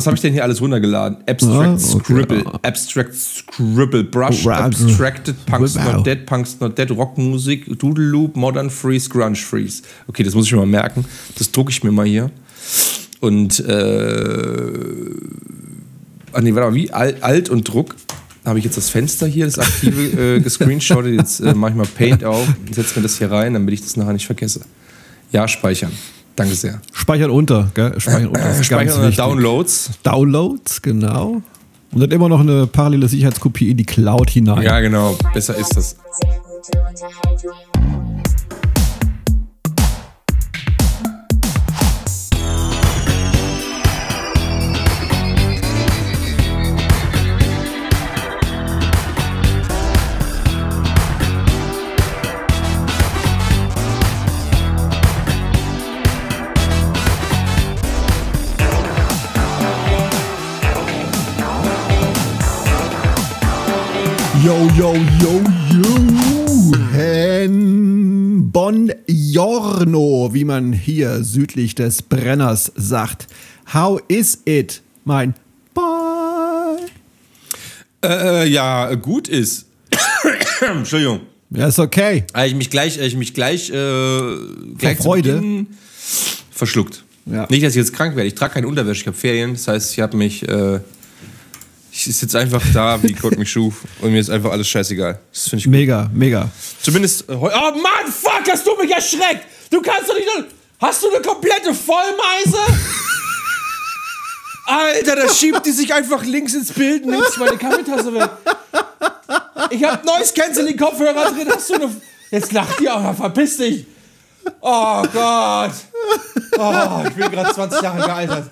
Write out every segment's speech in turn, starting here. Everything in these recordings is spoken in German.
Was habe ich denn hier alles runtergeladen? Abstract Ah, okay. Scribble, Abstract Scribble, Brush, Oh. Abstracted, Punks Wow. Not Dead, Punks Not Dead, Rockmusik, Doodle Loop, Modern Freeze, Grunge Freeze. Okay, das muss ich mir mal merken. Das drucke ich mir mal hier. Und, äh, ah nee, warte mal, wie? Alt, Alt und Druck. Habe ich jetzt das Fenster hier, das aktive, äh, gescreenshottet. Jetzt äh, mache ich mal Paint auf, setze mir das hier rein, damit ich das nachher nicht vergesse. Ja, speichern. Danke sehr. Speichern unter, gell? Speichern unter. ist ganz Speichern wichtig. Downloads. Downloads, genau. Und dann immer noch eine parallele Sicherheitskopie in die Cloud hinein. Ja, genau. Besser ist das. Sehr gute Unterhaltung. Yo, yo, yo, yo. Hen Buongiorno, wie man hier südlich des Brenners sagt. How is it, mein Boy? Äh, ja, gut ist. Entschuldigung. Ja, ist okay. Ich mich gleich, ich mich gleich, äh, gleich Freude? Verschluckt. Ja. Nicht, dass ich jetzt krank werde. Ich trage keine Unterwäsche, ich habe Ferien. Das heißt, ich habe mich, äh, ich sitze einfach da, wie Gott mich schuf. Und mir ist einfach alles scheißegal. Das finde ich gut. Mega, mega. Zumindest äh, heu- Oh Mann, fuck, hast du mich erschreckt! Du kannst doch nicht. Hast du eine komplette Vollmeise? Alter, da schiebt die sich einfach links ins Bild und nimmt sich meine Kaffeetasse weg. Ich hab Noise Canceling Kopfhörer drin, hast du eine. Jetzt lacht die auch, verpiss dich! Oh Gott! Oh, ich bin gerade 20 Jahre gealtert.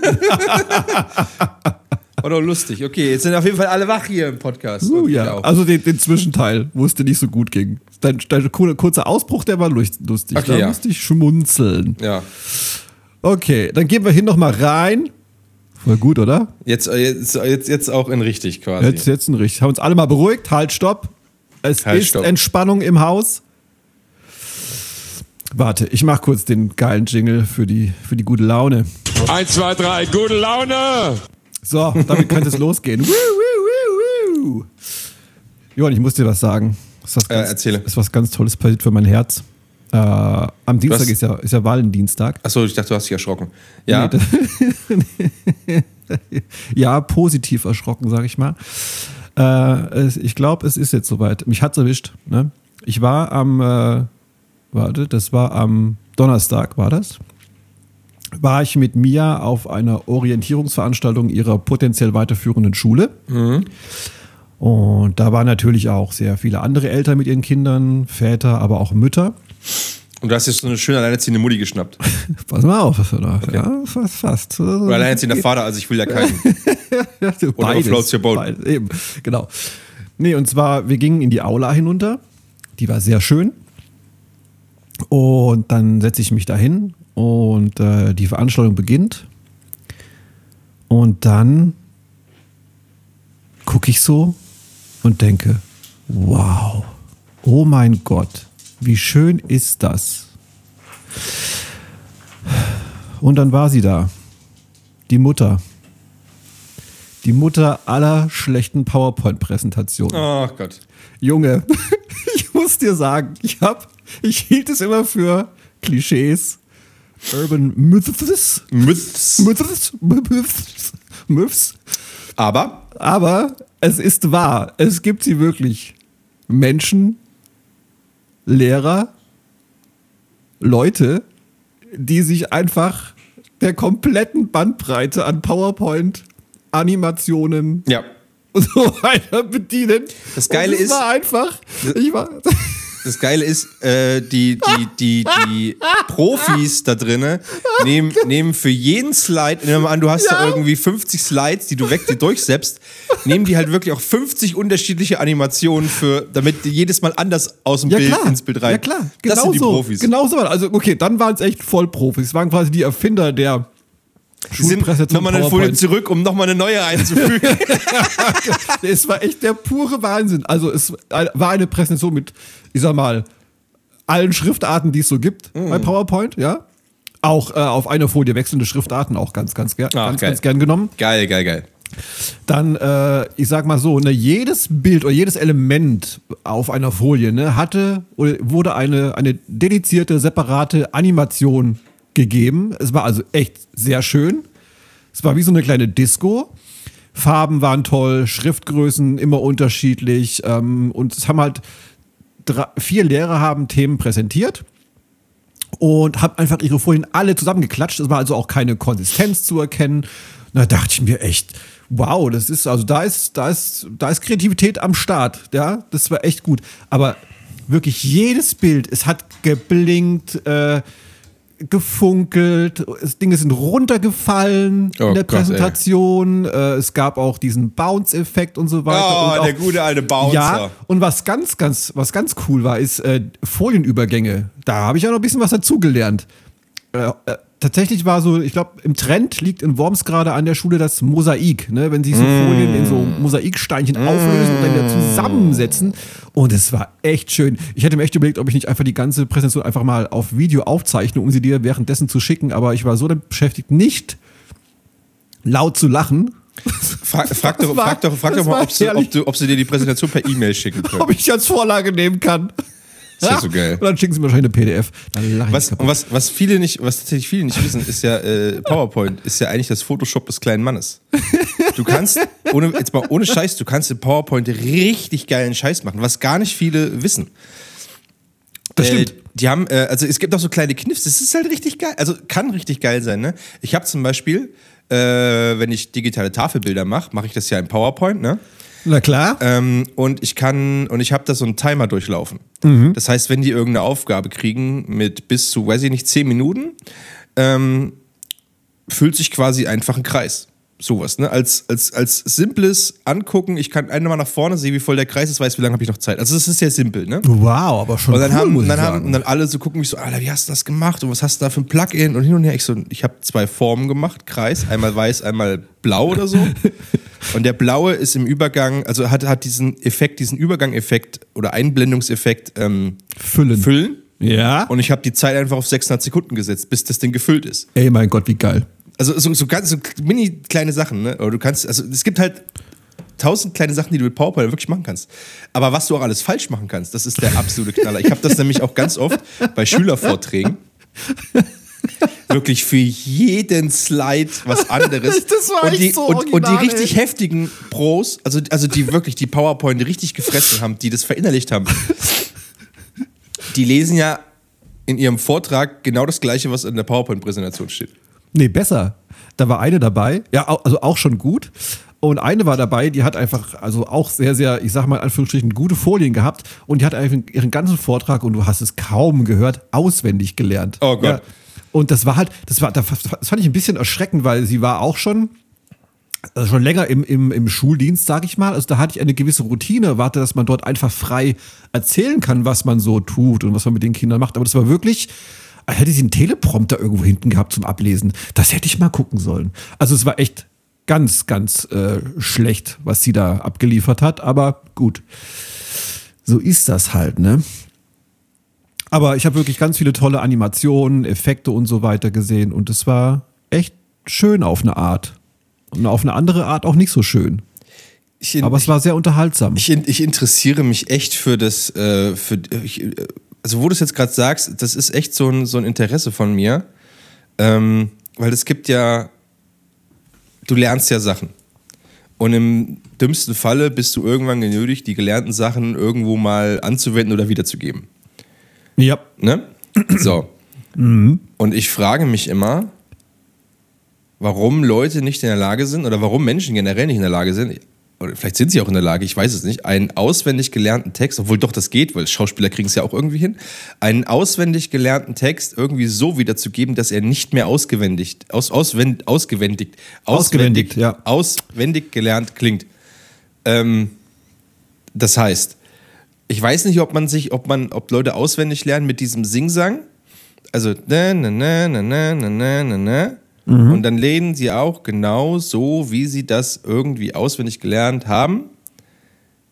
War doch lustig. Okay, jetzt sind auf jeden Fall alle wach hier im Podcast. Uh, ja. Also den, den Zwischenteil, wo es dir nicht so gut ging. Dein, dein kur- kurzer Ausbruch, der war lust- lustig. Okay, da ja. musste ich schmunzeln. ja. Okay, dann gehen wir hin nochmal rein. Voll gut, oder? Jetzt, äh, jetzt, jetzt, jetzt auch in richtig quasi. Jetzt, jetzt ein richtig. Haben uns alle mal beruhigt. Halt, stopp. Es Halt, ist stopp. Entspannung im Haus. Warte, ich mach kurz den geilen Jingle für die, für die gute Laune. 1, 2, 3, gute Laune! So, damit könnte es losgehen. Woo, woo, woo, woo. Johann, ich muss dir was sagen. Ist was ganz, erzähle. Ist was ganz Tolles passiert für mein Herz. Äh, am Dienstag ist ja, ist ja Valentinstag. Achso, ich dachte, du hast dich erschrocken. Ja. Nee, ja, positiv erschrocken, sag ich mal. Äh, ich glaube, es ist jetzt soweit. Mich hat's erwischt. Ne? Ich war am, äh, warte, das war am Donnerstag, war das? War ich mit Mia auf einer Orientierungsveranstaltung ihrer potenziell weiterführenden Schule. Und da waren natürlich auch sehr viele andere Eltern mit ihren Kindern, Väter, aber auch Mütter. Und du hast jetzt so eine schöne alleinerziehende Mutti geschnappt. Pass mal auf, was wir da. Ja, fast, fast. Oder alleinerziehender Vater, also ich will ja keinen. Ja, Oder floats your boat. Beides, eben, genau. Nee, und zwar, wir gingen in die Aula hinunter. Die war sehr schön. Und dann setze ich mich dahin und äh, die Veranstaltung beginnt. Und dann gucke ich so und denke, wow, oh mein Gott, wie schön ist das? Und dann war sie da, die Mutter. Die Mutter aller schlechten PowerPoint-Präsentationen. Ach Gott. Junge, ich muss dir sagen, ich hab, ich hielt es immer für Klischees, Urban Myths, Myths. Myths, Myths, Myths. Aber Aber es ist wahr, es gibt sie wirklich. Menschen, Lehrer, Leute, die sich einfach der kompletten Bandbreite an PowerPoint, Animationen ja. und so weiter bedienen. Das Geile und es ist- war einfach, ich war, Das Geile ist, äh, die, die, die, die Profis da drinnen nehmen, nehmen für jeden Slide, nehmen wir mal an, du hast da Ja. irgendwie 50 Slides, die du weg die durchsetzt, nehmen die halt wirklich auch 50 unterschiedliche Animationen für, damit die jedes Mal anders aus dem ja Bild klar, ins Bild rein. ja klar, das genau sind die so, Profis. Genau so, also okay, dann waren es echt Vollprofis, es waren quasi die Erfinder der sind nochmal eine Folie zurück, um nochmal eine neue einzufügen. Es war echt der pure Wahnsinn. Also es war eine Präsentation mit, ich sag mal, allen Schriftarten, die es so gibt bei Mhm. PowerPoint, ja. Auch äh, auf einer Folie wechselnde Schriftarten, auch ganz, ganz, ger Ach, ganz, geil. ganz gern genommen. geil, geil, geil. Dann, äh, ich sag mal so, ne, jedes Bild oder jedes Element auf einer Folie ne, hatte oder wurde eine, eine dedizierte, separate Animation gegeben. Es war also echt sehr schön. Es war wie so eine kleine Disco. Farben waren toll, Schriftgrößen immer unterschiedlich ähm, und es haben halt drei, vier Lehrer haben Themen präsentiert und haben einfach ihre Folien alle zusammengeklatscht. Es war also auch keine Konsistenz zu erkennen. Da dachte ich mir echt, wow, das ist also da ist da ist da ist Kreativität am Start, ja, das war echt gut. Aber wirklich jedes Bild, es hat geblinkt, äh, gefunkelt, Dinge sind runtergefallen Oh in der Gott, ey. Präsentation. Äh, es gab auch diesen Bounce-Effekt und so weiter. Oh, und auch, der gute alte Bouncer. Ja, und was ganz, ganz, was ganz cool war, ist äh, Folienübergänge. Da habe ich auch noch ein bisschen was dazugelernt. Äh, äh, tatsächlich war so, ich glaube, im Trend liegt in Worms gerade an der Schule das Mosaik, ne? wenn sich so Folien in so Mosaiksteinchen auflösen und dann wieder zusammensetzen. Und es war echt schön. Ich hätte mir echt überlegt, ob ich nicht einfach die ganze Präsentation einfach mal auf Video aufzeichne, um sie dir währenddessen zu schicken, aber ich war so damit beschäftigt, nicht laut zu lachen, Frag, frag, doch, war- frag doch, frag doch mal, ob sie, ob, du, ob sie dir die Präsentation per E-Mail schicken können. ob ich als Vorlage nehmen kann. Ist ja so geil. Und dann schicken sie mir wahrscheinlich eine PDF. Was, was, was viele nicht, was tatsächlich viele nicht wissen, ist ja, äh, PowerPoint ist ja eigentlich das Photoshop des kleinen Mannes. Du kannst, ohne, jetzt mal ohne Scheiß, du kannst in PowerPoint richtig geilen Scheiß machen, was gar nicht viele wissen. Das stimmt. Äh, die haben, äh, also es gibt auch so kleine Kniffs, das ist halt richtig geil, also kann richtig geil sein, ne? Ich habe zum Beispiel, äh, wenn ich digitale Tafelbilder mache, mache ich das ja in PowerPoint, ne? Na klar. Ähm, und ich kann, und ich habe da so einen Timer durchlaufen. Das heißt, wenn die irgendeine Aufgabe kriegen mit bis zu, weiß ich nicht, 10 Minuten, ähm, füllt sich quasi einfach ein Kreis. Sowas, ne? Als, als, als simples Angucken, ich kann einmal nach vorne sehen, wie voll der Kreis ist, weiß, wie lange habe ich noch Zeit. Also das ist sehr simpel, ne? Wow, aber schon Und dann, cool, haben, dann, haben, und dann alle so gucken mich so, Alter, wie hast du das gemacht? Und was hast du da für ein Plugin? Und hin und her. Ich so, ich habe zwei Formen gemacht, Kreis, einmal weiß, einmal blau oder so. Und der blaue ist im Übergang, also hat, hat diesen Effekt, diesen Übergangeffekt oder Einblendungseffekt ähm, Füllen. füllen. ja. Und ich habe die Zeit einfach auf 600 Sekunden gesetzt, bis das Ding gefüllt ist. Ey, mein Gott, wie geil. Also so, so ganz so mini kleine Sachen, ne? Aber du kannst, also es gibt halt tausend kleine Sachen, die du mit PowerPoint wirklich machen kannst. Aber was du auch alles falsch machen kannst, das ist der absolute Knaller. Ich habe das nämlich auch ganz oft bei Schülervorträgen. Wirklich für jeden Slide was anderes. Das war und echt die, so und, und die richtig heftigen Pros, also, also die wirklich die PowerPoint richtig gefressen haben, die das verinnerlicht haben, die lesen ja in ihrem Vortrag genau das Gleiche, was in der PowerPoint-Präsentation steht. Nee, besser. Da war eine dabei, ja, also auch schon gut. Und eine war dabei, die hat einfach, also auch sehr, sehr, ich sag mal in Anführungsstrichen, gute Folien gehabt. Und die hat einfach ihren ganzen Vortrag, und du hast es kaum gehört, auswendig gelernt. Oh Gott. Ja. Und das war halt, das war, das fand ich ein bisschen erschreckend, weil sie war auch schon, also schon länger im, im, im Schuldienst, sage ich mal. Also da hatte ich eine gewisse Routine, erwarte, dass man dort einfach frei erzählen kann, was man so tut und was man mit den Kindern macht. Aber das war wirklich, als hätte sie einen Teleprompter irgendwo hinten gehabt zum Ablesen. Das hätte ich mal gucken sollen. Also es war echt ganz, ganz äh, schlecht, was sie da abgeliefert hat. Aber gut, so ist das halt, ne? Aber ich habe wirklich ganz viele tolle Animationen, Effekte und so weiter gesehen und es war echt schön auf eine Art. Und auf eine andere Art auch nicht so schön. Ich, Aber es war sehr unterhaltsam. Ich, in- ich interessiere mich echt für das, äh, für, ich, äh, also wo du es jetzt gerade sagst, das ist echt so ein, so ein Interesse von mir, ähm, weil es gibt ja, du lernst ja Sachen. Und im dümmsten Falle bist du irgendwann genötigt, die gelernten Sachen irgendwo mal anzuwenden oder wiederzugeben. Ja. Ne? So. Und ich frage mich immer, warum Leute nicht in der Lage sind oder warum Menschen generell nicht in der Lage sind, oder vielleicht sind sie auch in der Lage, ich weiß es nicht, einen auswendig gelernten Text, obwohl doch das geht, weil Schauspieler kriegen es ja auch irgendwie hin, einen auswendig gelernten Text irgendwie so wiederzugeben, dass er nicht mehr ausgewendigt, aus, auswend, ausgewendigt, Ausgewendigt, ja. auswendig gelernt klingt. Ähm, das heißt, ich weiß nicht, ob man sich, ob man, ob Leute auswendig lernen mit diesem Singsang. Also, ne, ne, ne, ne, ne, ne, ne, ne, ne. Und dann lernen sie auch genau so, wie sie das irgendwie auswendig gelernt haben.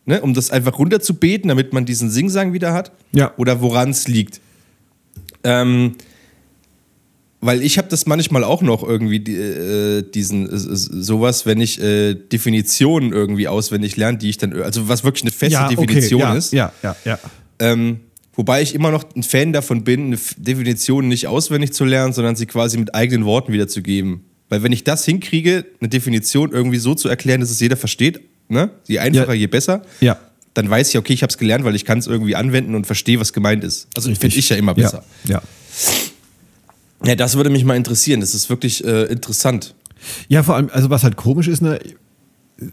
Ne, um das einfach runterzubeten, damit man diesen Singsang wieder hat. Ja. Oder woran es liegt. Ähm, weil ich habe das manchmal auch noch irgendwie äh, diesen äh, sowas, wenn ich äh, Definitionen irgendwie auswendig lerne, die ich dann also was wirklich eine feste ja, Definition okay, ja, ist. Ja, ja, ja. Ähm, wobei ich immer noch ein Fan davon bin, eine Definition nicht auswendig zu lernen, sondern sie quasi mit eigenen Worten wiederzugeben. Weil wenn ich das hinkriege, eine Definition irgendwie so zu erklären, dass es jeder versteht, ne? je einfacher, Ja. je besser, Ja. dann weiß ich, okay, ich habe es gelernt, weil ich kann es irgendwie anwenden und verstehe, was gemeint ist. Also finde ich ja immer besser. Ja, ja. Ja, das würde mich mal interessieren. Das ist wirklich äh, interessant. Ja, vor allem, also was halt komisch ist, ne,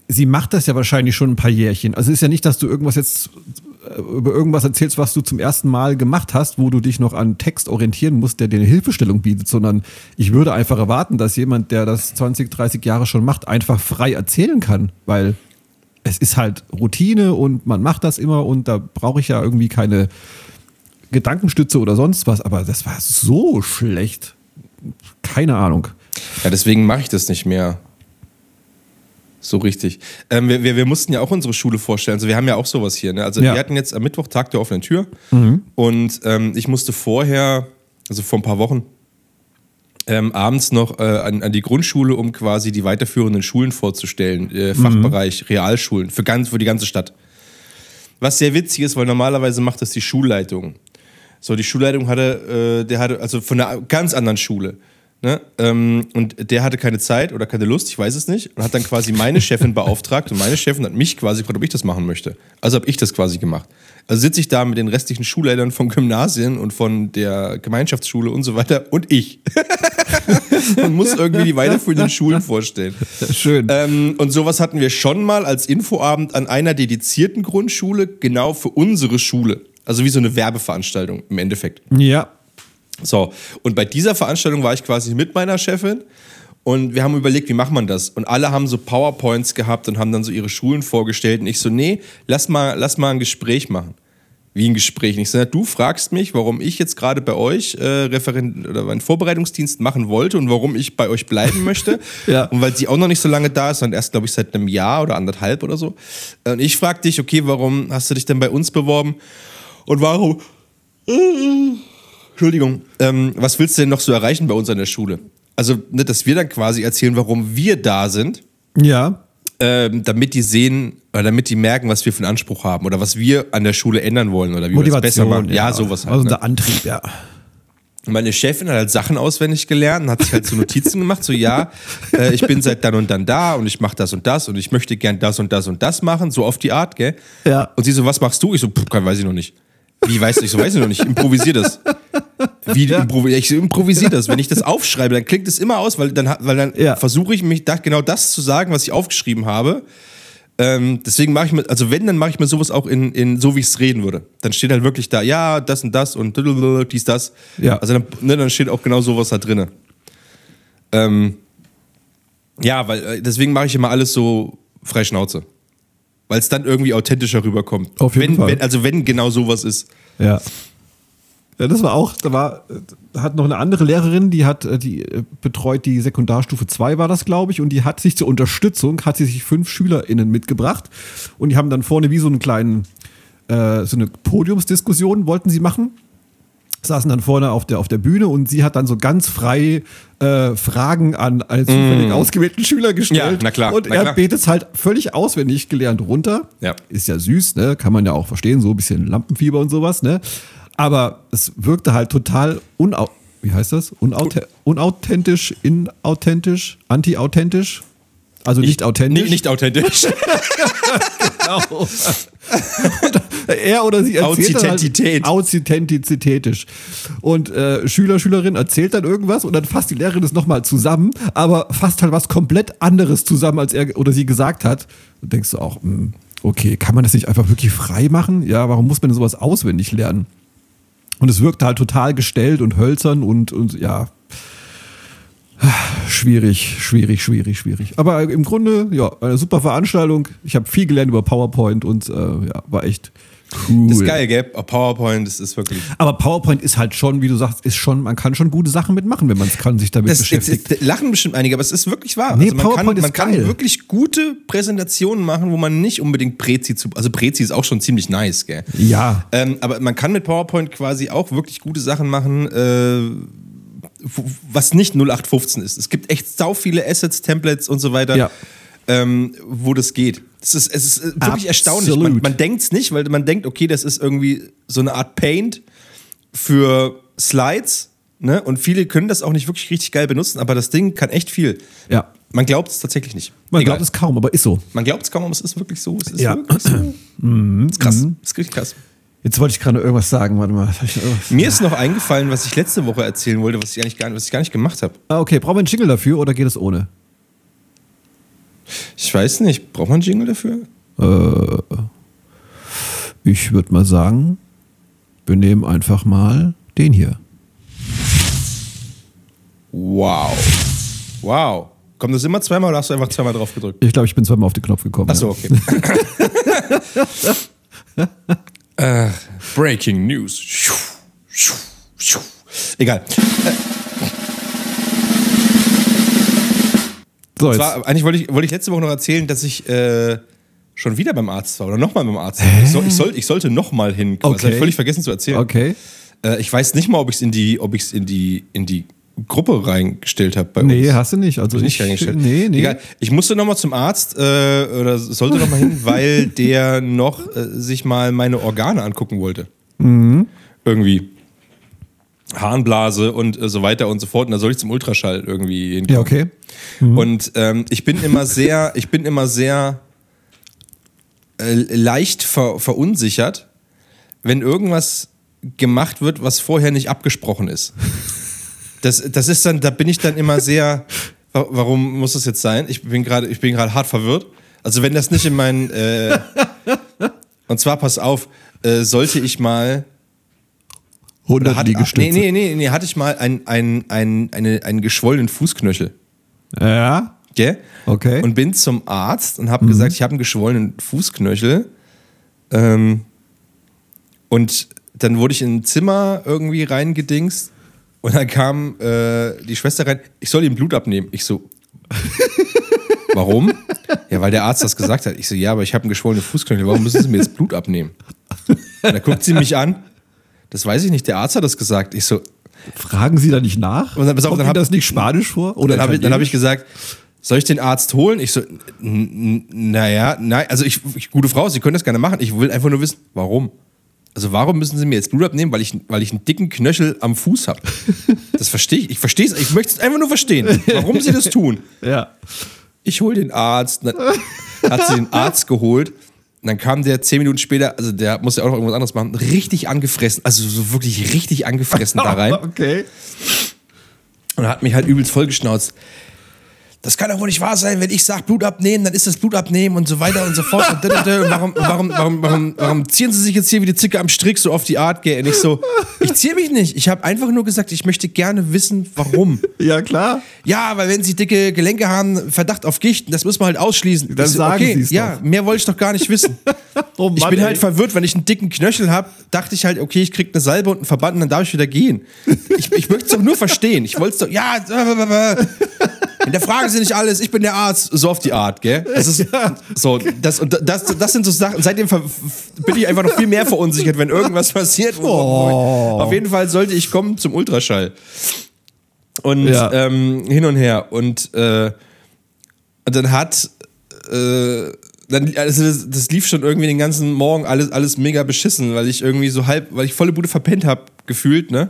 sie macht das ja wahrscheinlich schon ein paar Jährchen. Also es ist ja nicht, dass du irgendwas jetzt äh, über irgendwas erzählst, was du zum ersten Mal gemacht hast, wo du dich noch an Text orientieren musst, der dir eine Hilfestellung bietet, sondern ich würde einfach erwarten, dass jemand, der das 20, 30 Jahre schon macht, einfach frei erzählen kann, weil es ist halt Routine und man macht das immer und da brauche ich ja irgendwie keine Gedankenstütze oder sonst was, aber das war so schlecht. Keine Ahnung. Ja, deswegen mache ich das nicht mehr. So richtig. Ähm, wir, wir, wir mussten ja auch unsere Schule vorstellen. Also wir haben ja auch sowas hier. Ne? Also Ja. wir hatten jetzt am Mittwoch Tag der offenen Tür und ähm, ich musste vorher, also vor ein paar Wochen, ähm, abends noch äh, an, an die Grundschule, um quasi die weiterführenden Schulen vorzustellen, äh, Fachbereich Realschulen für ganz für die ganze Stadt. Was sehr witzig ist, weil normalerweise macht das die Schulleitung. So, die Schulleitung hatte, äh, der hatte, also von einer ganz anderen Schule. Ne? Ähm, und der hatte keine Zeit oder keine Lust, ich weiß es nicht, und hat dann quasi meine Chefin beauftragt und meine Chefin hat mich quasi gefragt, ob ich das machen möchte. Also habe ich das quasi gemacht. Also sitze ich da mit den restlichen Schulleitern vom Gymnasien und von der Gemeinschaftsschule und so weiter und ich. und muss irgendwie die weiterführenden Schulen vorstellen. Schön. Ähm, und sowas hatten wir schon mal als Infoabend an einer dedizierten Grundschule, genau für unsere Schule. Also wie so eine Werbeveranstaltung im Endeffekt. ja. So, und bei dieser Veranstaltung war ich quasi mit meiner Chefin und wir haben überlegt, wie macht man das? Und alle haben so PowerPoints gehabt und haben dann so ihre Schulen vorgestellt und ich so, nee, lass mal, lass mal ein Gespräch machen. Wie ein Gespräch. Und ich so, na, du fragst mich, warum ich jetzt gerade bei euch äh, Referent oder meinen Vorbereitungsdienst machen wollte und warum ich bei euch bleiben möchte. Ja. Und weil sie auch noch nicht so lange da ist, sondern erst, glaube ich, seit einem Jahr oder anderthalb oder so. Und ich frag dich, okay, warum hast du dich denn bei uns beworben? Und warum Entschuldigung, ähm, was willst du denn noch so erreichen bei uns an der Schule? Also, ne, dass wir dann quasi erzählen, warum wir da sind, Ja. ähm, damit die sehen, oder damit die merken, was wir für einen Anspruch haben oder was wir an der Schule ändern wollen oder wie wir das besser machen. Ja, sowas halt. Also ne? unser Antrieb, ja. Meine Chefin hat halt Sachen auswendig gelernt und hat sich halt so Notizen gemacht, so ja, äh, ich bin seit dann und dann da und ich mache das und das und ich möchte gern das und das und das machen, so auf die Art, gell? Ja. Und sie so, was machst du? Ich so, pff, weiß ich noch nicht. Wie weißt du? Ich so, weiß ich noch nicht. Improvisier das. Wie improvi ich so, improvisier das. Wenn ich das aufschreibe, dann klingt es immer aus, weil dann, weil dann Ja. versuche ich mich da, genau das zu sagen, was ich aufgeschrieben habe. Ähm, deswegen mache ich mir, also wenn, dann mache ich mir sowas auch in, in so, wie ich es reden würde. Dann steht halt wirklich da, ja, das und das und dies, das. Ja. Also dann, ne, dann steht auch genau sowas da drinne. Ähm, ja, weil äh, deswegen mache ich immer alles so frei Schnauze. Weil es dann irgendwie authentischer rüberkommt. Auf jeden wenn, Fall. Wenn, also wenn genau sowas ist. Ja. Ja, das war auch, da war, hat noch eine andere Lehrerin, die hat, äh, die äh, betreut die Sekundarstufe 2 war das, glaube ich, und die hat sich zur Unterstützung, hat sie sich fünf SchülerInnen mitgebracht und die haben dann vorne wie so einen kleinen, äh, so eine Podiumsdiskussion wollten sie machen. Saßen dann vorne auf der, auf der Bühne und sie hat dann so ganz frei äh, Fragen an einen zufällig ausgewählten Schüler gestellt. Mm. Ja, na klar, Und na er klar. betet es halt völlig auswendig gelernt runter. Ja. Ist ja süß, ne? Kann man ja auch verstehen, so ein bisschen Lampenfieber und sowas, ne? Aber es wirkte halt total unau wie heißt das? Unaute unauthentisch, inauthentisch, anti-authentisch. Also nicht authentisch. Nicht, nicht authentisch. Genau. er oder sie erzählt dann Authentizität. Halt. Und äh, Schüler, Schülerin erzählt dann irgendwas und dann fasst die Lehrerin es nochmal zusammen, aber fasst halt was komplett anderes zusammen, als er oder sie gesagt hat. Und denkst du auch, hm, okay, kann man das nicht einfach wirklich frei machen? Ja, warum muss man denn sowas auswendig lernen? Und es wirkt halt total gestellt und hölzern und, und ja, Schwierig, schwierig, schwierig, schwierig. Aber im Grunde, ja, eine super Veranstaltung. Ich habe viel gelernt über PowerPoint und äh, ja, war echt Cool. Das ist geil, gell? PowerPoint, das ist wirklich. Aber PowerPoint ist halt schon, wie du sagst, ist schon, man kann schon gute Sachen mitmachen, wenn man es kann, sich damit Das, beschäftigt. das lachen bestimmt einige, aber es ist wirklich wahr. Nee, also man kann, PowerPoint ist man kann geil. wirklich gute Präsentationen machen, wo man nicht unbedingt Prezi zu. Also Prezi ist auch schon ziemlich nice, gell? ja. Ähm, aber man kann mit PowerPoint quasi auch wirklich gute Sachen machen, äh, was nicht 0815 ist. Es gibt echt sau viele Assets, Templates und so weiter, Ja. ähm, wo das geht. Es ist, es ist wirklich erstaunlich. Man, Absolut. man denkt es nicht, weil man denkt, okay, das ist irgendwie so eine Art Paint für Slides. Ne? Und viele können das auch nicht wirklich richtig geil benutzen, aber das Ding kann echt viel. Ja. Man glaubt es tatsächlich nicht. Man Egal. glaubt es kaum, aber ist so. man glaubt es kaum, aber es ist wirklich so. Es ist Ja. wirklich so. Das ist krass. Das ist richtig krass. Jetzt wollte ich gerade irgendwas sagen, warte mal. Mir ist noch eingefallen, was ich letzte Woche erzählen wollte, was ich eigentlich gar, was ich gar nicht gemacht habe. Ah, okay, brauchen wir einen Jingle dafür oder geht es ohne? Ich weiß nicht, braucht man einen Jingle dafür? Ich würde mal sagen, wir nehmen einfach mal den hier. Wow. Wow. Kommt das immer zweimal oder hast du einfach zweimal drauf gedrückt? Ich glaube, ich bin zweimal auf den Knopf gekommen. Achso, okay. äh, breaking News. Egal. So, jetzt. Zwar, eigentlich wollte ich, wollte ich letzte Woche noch erzählen, dass ich äh, schon wieder beim Arzt war oder nochmal beim Arzt war. Ich, soll, ich, soll, ich sollte nochmal hin. quasi. Das Okay. habe ich völlig vergessen zu erzählen. okay. Äh, ich weiß nicht mal, ob ich es in die, ob ich's in die, in die Gruppe reingestellt habe bei uns. Nee, hast du nicht. Also ich nicht ich, reingestellt. nee, nee. Egal. Ich musste nochmal zum Arzt äh, oder sollte nochmal hin, weil der noch äh, sich mal meine Organe angucken wollte. Mhm. Irgendwie. Harnblase und äh, so weiter und so fort. Und da soll ich zum Ultraschall irgendwie hinkommen. Ja, okay. Und ähm, ich bin immer sehr, ich bin immer sehr äh, leicht ver verunsichert, wenn irgendwas gemacht wird, was vorher nicht abgesprochen ist. Das, das ist dann, da bin ich dann immer sehr. wa- Warum muss das jetzt sein? Ich bin gerade, ich bin gerade hart verwirrt. Also wenn das nicht in meinen äh, und zwar pass auf, äh, sollte ich mal 100 hat, Liegestütze. nee, nee, nee, nee, hatte ich mal ein, ein, ein, eine, einen geschwollenen Fußknöchel. Ja, Gell? Okay. Und bin zum Arzt und habe gesagt, ich habe einen geschwollenen Fußknöchel. Ähm, und dann wurde ich in ein Zimmer irgendwie reingedingst und dann kam äh, die Schwester rein, ich soll ihm Blut abnehmen. Ich so, warum? Ja, weil der Arzt das gesagt hat. Ich so, ja, aber ich habe einen geschwollenen Fußknöchel, warum müssen Sie mir jetzt Blut abnehmen? Und dann guckt sie mich an, das weiß ich nicht, der Arzt hat das gesagt. Ich so, Fragen Sie da nicht nach? Und dann- pass auf, dann hab- das nicht Spanisch vor? Oder dann habe ich, hab ich gesagt, soll ich den Arzt holen? Ich so, naja, nein, also ich, ich, gute Frau, Sie können das gerne machen. Ich will einfach nur wissen, warum. Also warum müssen Sie mir jetzt Blut abnehmen, weil ich, weil ich einen dicken Knöchel am Fuß habe? Das verstehe ich. Ich verstehe es. Ich möchte es einfach nur verstehen, warum Sie das tun. Ja. Ich hole den Arzt. Dann hat sie den Arzt geholt. Und dann kam der zehn Minuten später, also der musste auch noch irgendwas anderes machen, richtig angefressen, also so wirklich richtig angefressen da rein. Okay. Und hat mich halt übelst vollgeschnauzt. Das kann doch wohl nicht wahr sein, wenn ich sage Blut abnehmen, dann ist das Blut abnehmen und so weiter und so fort. Und, und warum, warum, warum, warum, warum ziehen Sie sich jetzt hier wie die Zicke am Strick so auf die Art, gell? Und ich so, ich ziehe mich nicht. Ich habe einfach nur gesagt, ich möchte gerne wissen, warum. Ja, klar. Ja, weil wenn Sie dicke Gelenke haben, Verdacht auf Gicht, das muss man halt ausschließen. Dann so, sagen okay, Sie's Ja, doch. mehr wollte ich doch gar nicht wissen. Oh Ich bin halt verwirrt, wenn ich einen dicken Knöchel habe, dachte ich halt, okay, ich krieg eine Salbe und einen Verband und dann darf ich wieder gehen. Ich, ich möchte es doch nur verstehen. Ich wollte es doch, ja, hinterfragen Sie nicht alles, ich bin der Arzt, so auf die Art, gell? Das ist so, das, und das, das sind so Sachen, seitdem bin ich einfach noch viel mehr verunsichert, wenn irgendwas passiert. Wo, auf jeden Fall sollte ich kommen zum Ultraschall. Und Ja. ähm, hin und her. Und, äh, und dann hat äh, dann, also das, das lief schon irgendwie den ganzen Morgen alles, alles mega beschissen, weil ich irgendwie so halb, weil ich volle Bude verpennt habe, gefühlt, ne?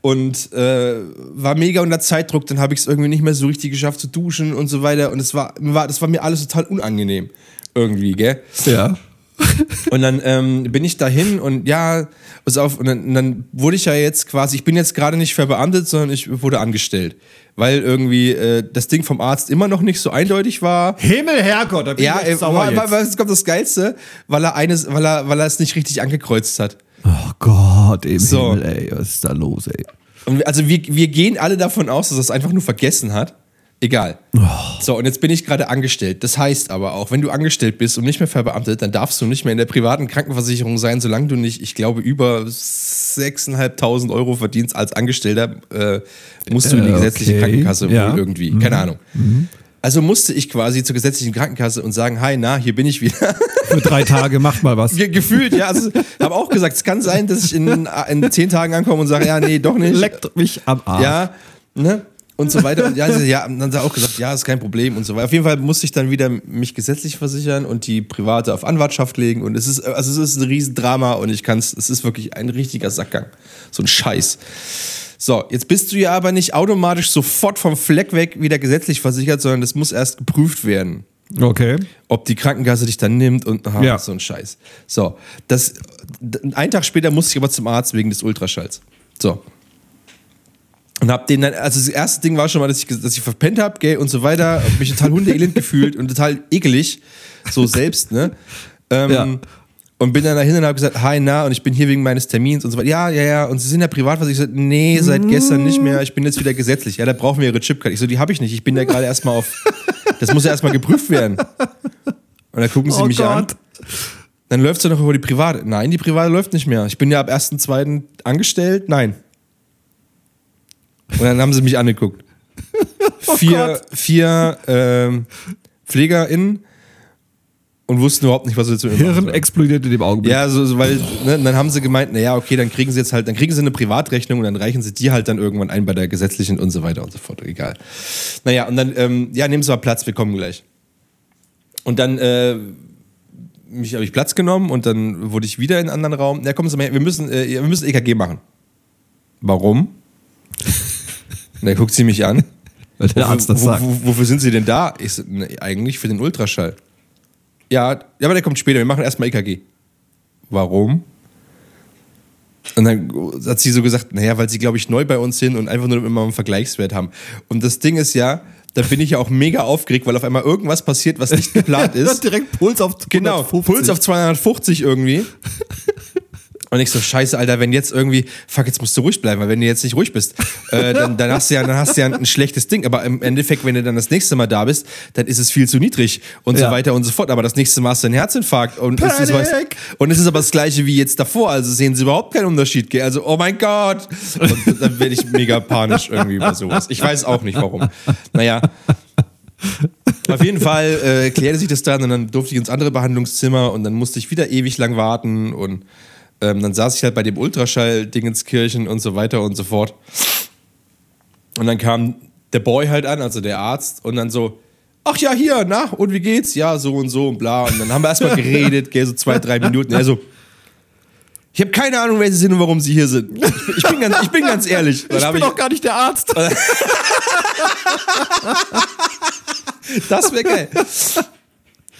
Und äh, war mega unter Zeitdruck, dann habe ich es irgendwie nicht mehr so richtig geschafft zu duschen und so weiter. Und es war, war, das war mir alles total unangenehm. Irgendwie, gell? Ja. Und dann ähm, bin ich dahin und ja, pass auf, und dann, und dann wurde ich ja jetzt quasi, ich bin jetzt gerade nicht verbeamtet, sondern ich wurde angestellt. Weil irgendwie äh, das Ding vom Arzt immer noch nicht so eindeutig war. Himmel, Herrgott, da bin Ja, ich äh, jetzt sauer jetzt. weil, jetzt kommt das Geilste, weil er eines, weil er, weil er es nicht richtig angekreuzt hat. Oh Gott, im So. Himmel, ey, was ist da los, ey? Und also wir, wir gehen alle davon aus, dass er es einfach nur vergessen hat. Egal. So, und jetzt bin ich gerade angestellt. Das heißt aber auch, wenn du angestellt bist und nicht mehr verbeamtet, dann darfst du nicht mehr in der privaten Krankenversicherung sein, solange du nicht, ich glaube, über 6.500 Euro verdienst als Angestellter, äh, musst du in die Äh, gesetzliche okay. Krankenkasse Ja. irgendwie. Keine Ahnung. Also musste ich quasi zur gesetzlichen Krankenkasse und sagen, hi, na, hier bin ich wieder. Für drei Tage macht mal was. Ge gefühlt, ja. Also, habe auch gesagt, es kann sein, dass ich in, in zehn Tagen ankomme und sage, ja, nee, doch nicht. Leckt mich am Arsch. Ja, ne? Und so weiter. Und ja, ja, und dann hat er auch gesagt, ja, ist kein Problem und so weiter. Auf jeden Fall musste ich dann wieder mich gesetzlich versichern und die private auf Anwartschaft legen. Und es ist, also es ist ein Riesendrama und ich kann es, es ist wirklich ein richtiger Sackgang. So ein Scheiß. So, jetzt bist du ja aber nicht automatisch sofort vom Fleck weg wieder gesetzlich versichert, sondern das muss erst geprüft werden Okay. ob die Krankenkasse dich dann nimmt und aha, Ja. so ein Scheiß. So, das, einen Tag später musste ich aber zum Arzt wegen des Ultraschalls. So. Und hab den dann, also das erste Ding war schon mal, dass ich, dass ich verpennt hab, gell, und so weiter, hab mich total hundeelend gefühlt und total ekelig, so selbst, ne? Ähm, Ja. Und bin dann dahin und habe gesagt, hi, na, und ich bin hier wegen meines Termins und so weiter. Ja, ja, ja. Und Sie sind ja privat, was ich gesagt, nee, seit gestern nicht mehr. Ich bin jetzt wieder gesetzlich. Ja, da brauchen wir Ihre Chipkarte. Ich so, die habe ich nicht. Ich bin da gerade erstmal auf. Das muss ja erstmal geprüft werden. Und dann gucken sie Oh mich an. Gott. Dann läuft sie noch über die private. Nein, die private läuft nicht mehr. Ich bin ja ab 1.2. angestellt. Nein. Und dann haben sie mich angeguckt. vier vier ähm, PflegerInnen und wussten überhaupt nicht, was sie zu machen Hirn sollen. explodiert in dem Augenblick. Ja, so, so, weil ne, dann haben sie gemeint, naja, okay, dann kriegen sie jetzt halt, dann kriegen sie eine Privatrechnung und dann reichen sie die halt dann irgendwann ein bei der gesetzlichen und so weiter und so fort. Egal. Naja, und dann, ähm, ja, nehmen Sie mal Platz, wir kommen gleich. Und dann äh, mich habe ich Platz genommen und dann wurde ich wieder in einen anderen Raum. Ja, kommen Sie mal her, wir müssen, äh, wir müssen EKG machen. Warum? Und dann guckt sie mich an. Weil der Arzt das sagt. Wo, wofür sind Sie denn da? Ich ne, eigentlich für den Ultraschall. Ja, ja, aber der kommt später. Wir machen erstmal EKG. Warum? Und dann hat sie so gesagt, naja, weil sie, glaube ich, neu bei uns sind und einfach nur immer einen Vergleichswert haben. Und das Ding ist ja, da bin ich ja auch mega aufgeregt, weil auf einmal irgendwas passiert, was nicht geplant ist. Direkt Puls auf Genau, 150. Puls auf 250 irgendwie. Und ich so, scheiße, Alter, wenn jetzt irgendwie, fuck, jetzt musst du ruhig bleiben, weil wenn du jetzt nicht ruhig bist, äh, dann, dann, hast du ja, dann hast du ja ein schlechtes Ding. Aber im Endeffekt, wenn du dann das nächste Mal da bist, dann ist es viel zu niedrig und Ja. so weiter und so fort. Aber das nächste Mal hast du einen Herzinfarkt. Und es, ist was, und es ist aber das gleiche wie jetzt davor. Also sehen sie überhaupt keinen Unterschied. Also, oh mein Gott. Und dann werde ich mega panisch irgendwie über sowas. Ich weiß auch nicht warum. Naja. Auf jeden Fall äh, klärte sich das dann und dann durfte ich ins andere Behandlungszimmer und dann musste ich wieder ewig lang warten und ähm, dann saß ich halt bei dem Ultraschall-Dingenskirchen und so weiter und so fort. Und dann kam der Boy halt an, also der Arzt, und dann so, ach ja, hier, na, und wie geht's? Ja, so und so und bla. Und dann haben wir erstmal geredet, gell, so zwei, drei Minuten. Er so, ich habe keine Ahnung, wer sie sind und warum sie hier sind. Ich bin, ganz, ich bin ganz ehrlich. Ich bin doch gar nicht der Arzt. das wäre geil.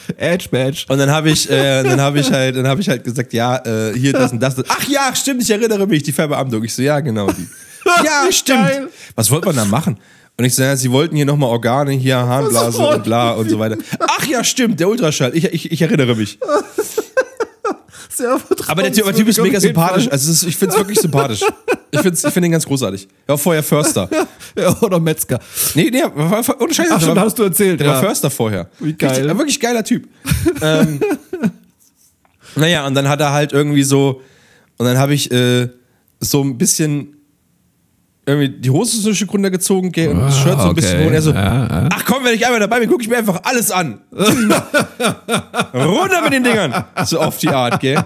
Edge Badge. Und dann habe ich, äh, dann habe ich halt, dann habe ich halt gesagt, ja, äh, hier das und das. Ach ja, stimmt, ich erinnere mich, die Verbeamtung. Ich so, ja, genau die. Ja, stimmt. Geil. Was wollte man da machen? Und ich so, ja, sie wollten hier nochmal Organe, hier Harnblase und bla und so weiter. Ach ja, stimmt, der Ultraschall. Ich, ich, ich erinnere mich. Sehr Aber der Typ, der typ ist mega sympathisch. Also ist, ich finde es wirklich sympathisch. Ich finde ich find ihn ganz großartig. Er war vorher Förster. Ja, oder Metzger. Nee, nee, war, war, ohne Scheiße. Ach, stimmt, war- hast du erzählt. Der ja. war Förster vorher. Wie geil. Richtig, wirklich geiler Typ. ähm, naja, und dann hat er halt irgendwie so, und dann habe ich äh, so ein bisschen irgendwie die Hose so ein Stück runtergezogen, gell, und das Ah, Shirt so ein bisschen okay. hoch. Und er so, Ja, ja. ach komm, wenn ich einmal dabei bin, gucke ich mir einfach alles an. Runter mit den Dingern. So auf die Art, gell.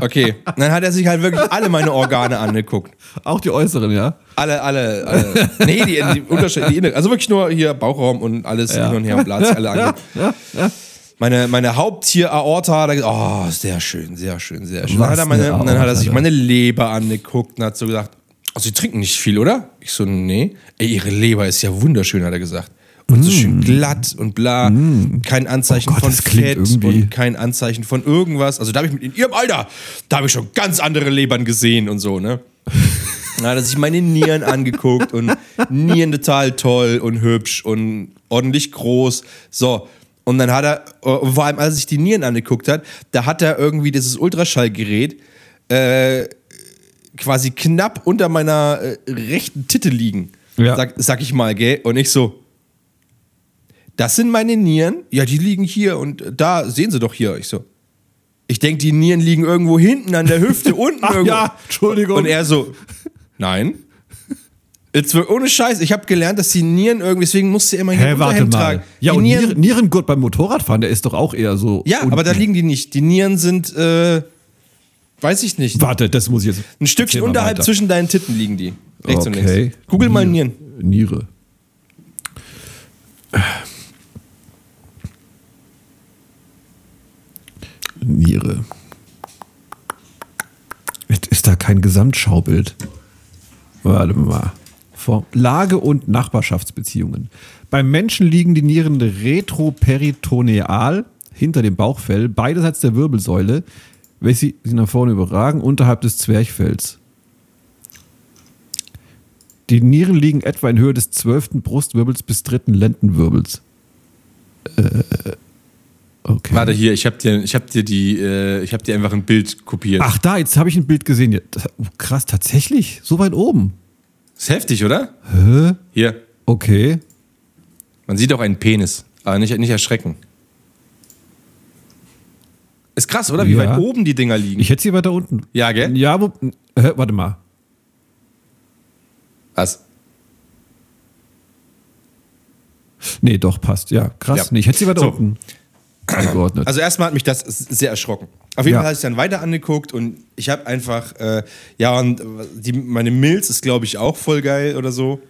Okay. Und dann hat er sich halt wirklich alle meine Organe angeguckt. Auch die äußeren, ja. Alle, alle, alle. Nee, die, die Unterschiede, die Innere. Also wirklich nur hier Bauchraum und alles hin und her und Platz, alle angeguckt. Meine, meine Haupttier-Aorta, da gesagt, oh, sehr schön, sehr schön, sehr schön. Dann Was hat, er meine, eine und dann hat er sich meine Leber angeguckt und hat so gesagt, oh, Sie trinken nicht viel, oder? Ich so, nee. Ey, Ihre Leber ist ja wunderschön, hat er gesagt. Und so schön glatt und bla. Kein Anzeichen Mm. Oh Gott, von Fett irgendwie- und kein Anzeichen von irgendwas. Also da habe ich mit in ihrem Alter, da habe ich schon ganz andere Lebern gesehen und so, ne? Dann hat er sich meine Nieren angeguckt und Nieren total toll und hübsch und ordentlich groß. So. Und dann hat er, und vor allem als er sich die Nieren angeguckt hat, da hat er irgendwie dieses Ultraschallgerät äh, quasi knapp unter meiner äh, rechten Titte liegen. Ja. Sag, sag ich mal, gell? Und ich so, das sind meine Nieren. Ja, die liegen hier und da sehen Sie doch hier. Ich so, ich denke, die Nieren liegen irgendwo hinten an der Hüfte, unten Ach irgendwo. ja, Entschuldigung. Und er so, nein. Jetzt ohne Scheiß. Ich habe gelernt, dass die Nieren irgendwie, deswegen musste er immer hier warte Unterhemd mal. tragen. Ja, die und Nieren, Nieren, Nierengurt beim Motorradfahren, der ist doch auch eher so. ja, unten. aber da liegen die nicht. Die Nieren sind, äh, weiß ich nicht. Warte, das muss ich jetzt. Ein Stückchen unterhalb weiter. zwischen deinen Titten liegen die. Rechts und Okay. links. Google mal Nieren. Niere. Niere. Ist, da kein Gesamtschaubild? Warte mal. Vor Lage und Nachbarschaftsbeziehungen. Beim Menschen liegen die Nieren retroperitoneal hinter dem Bauchfell, beiderseits der Wirbelsäule, welche sie nach vorne überragen, unterhalb des Zwerchfells. Die Nieren liegen etwa in Höhe des zwölften Brustwirbels bis dritten Lendenwirbels. Äh, okay. Warte hier, ich habe dir, ich hab dir die, äh, ich habe dir einfach ein Bild kopiert. Ach, da, jetzt habe ich ein Bild gesehen. Das- oh, krass, tatsächlich? So weit oben. Ist heftig, oder? Hä? Hier, Okay. man sieht auch einen Penis, aber nicht, nicht erschrecken. Ist krass, oder? Wie Ja. weit oben die Dinger liegen. Ich hätte sie weiter unten. ja, gell? Ja, wo, hä, warte mal. Was? Nee, doch, passt. Ja, krass. Ja. Nee, ich hätte sie weiter So. unten eingeordnet. Also erstmal hat mich das sehr erschrocken. Auf jeden Ja. Fall habe ich dann weiter angeguckt und ich habe einfach, äh, ja, und die, meine Milz ist, glaube ich, auch voll geil oder so.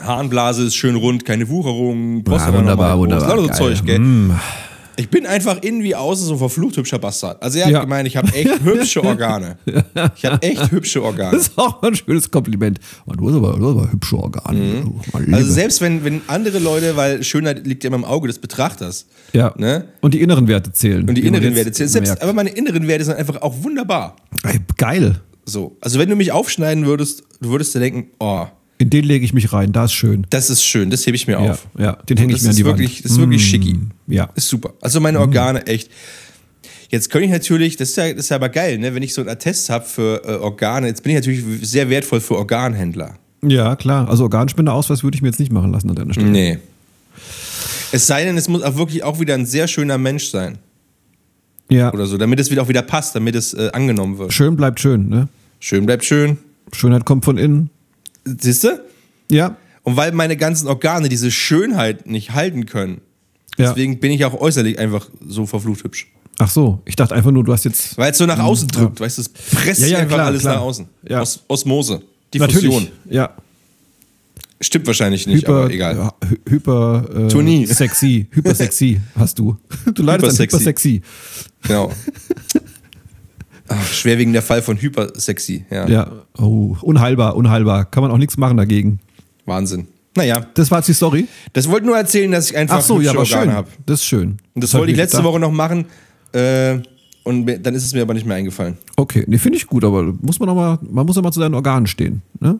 Harnblase ist schön rund, keine Wucherung, Prostata wunderbar, groß, wunderbar, lauter so geil. Zeug, gell? Mm. Ich bin einfach innen wie außen so verflucht hübscher Bastard. Also er hat Ja. gemeint, ich habe echt hübsche Organe. Ich habe echt hübsche Organe. Das ist auch ein schönes Kompliment. Oh, du, hast aber, du hast aber hübsche Organe. mein Lieber. Also selbst wenn, wenn andere Leute, weil Schönheit liegt ja immer im Auge des Betrachters. ja. ne? Und die inneren Werte zählen. Und die man inneren Werte zählen. Selbst, merkt. aber meine inneren Werte sind einfach auch wunderbar. Geil. So. Also wenn du mich aufschneiden würdest, du würdest dir denken, oh, In den lege ich mich rein. Da ist schön. das ist schön, das hebe ich mir Ja, auf. ja, den hänge ich das mir an die wirklich, Wand. Das ist wirklich Mm, schicki. ja. Ist super. Also meine Organe, echt. Jetzt könnte ich natürlich, das ist ja, das ist ja aber geil, ne? wenn ich so einen Attest habe für äh, Organe, jetzt bin ich natürlich sehr wertvoll für Organhändler. Ja, klar. Also Organspendeausweis würde ich mir jetzt nicht machen lassen an deiner Stelle. Nee. Es sei denn, es muss auch wirklich auch wieder ein sehr schöner Mensch sein. Ja. Oder so, damit es wieder auch wieder passt, damit es äh, angenommen wird. Schön bleibt schön, ne? Schön bleibt schön. Schönheit kommt von innen. Siehst du? Ja. Und weil meine ganzen Organe diese Schönheit nicht halten können, Ja. deswegen bin ich auch äußerlich einfach so verflucht hübsch. Ach so, ich dachte einfach nur, du hast jetzt. Weil es so nach außen drückt, weißt du, es presst Ja, ja, einfach klar, alles klar. nach außen. Ja. Os Osmose. Diffusion. Natürlich. Ja. Stimmt wahrscheinlich nicht, Hyper, aber egal. ja, hy- hyper äh, Tournie. sexy. Hyper sexy hast du. Du leidest an Hypersexy. hyper sexy. Genau. Ach, schwerwiegender Fall von hypersexy. Ja. Ja. Oh, unheilbar, unheilbar. Kann man auch nichts machen dagegen. Wahnsinn. Naja, Das war jetzt die Story. das wollte nur erzählen, dass ich einfach Ach so, ja, aber schön. habe. Das ist schön. Und das hab wollte ich letzte gedacht. Woche noch machen. Äh, und dann ist es mir aber nicht mehr eingefallen. Okay, nee, finde ich gut, aber muss man noch mal, man muss ja mal zu seinen Organen stehen. Ne?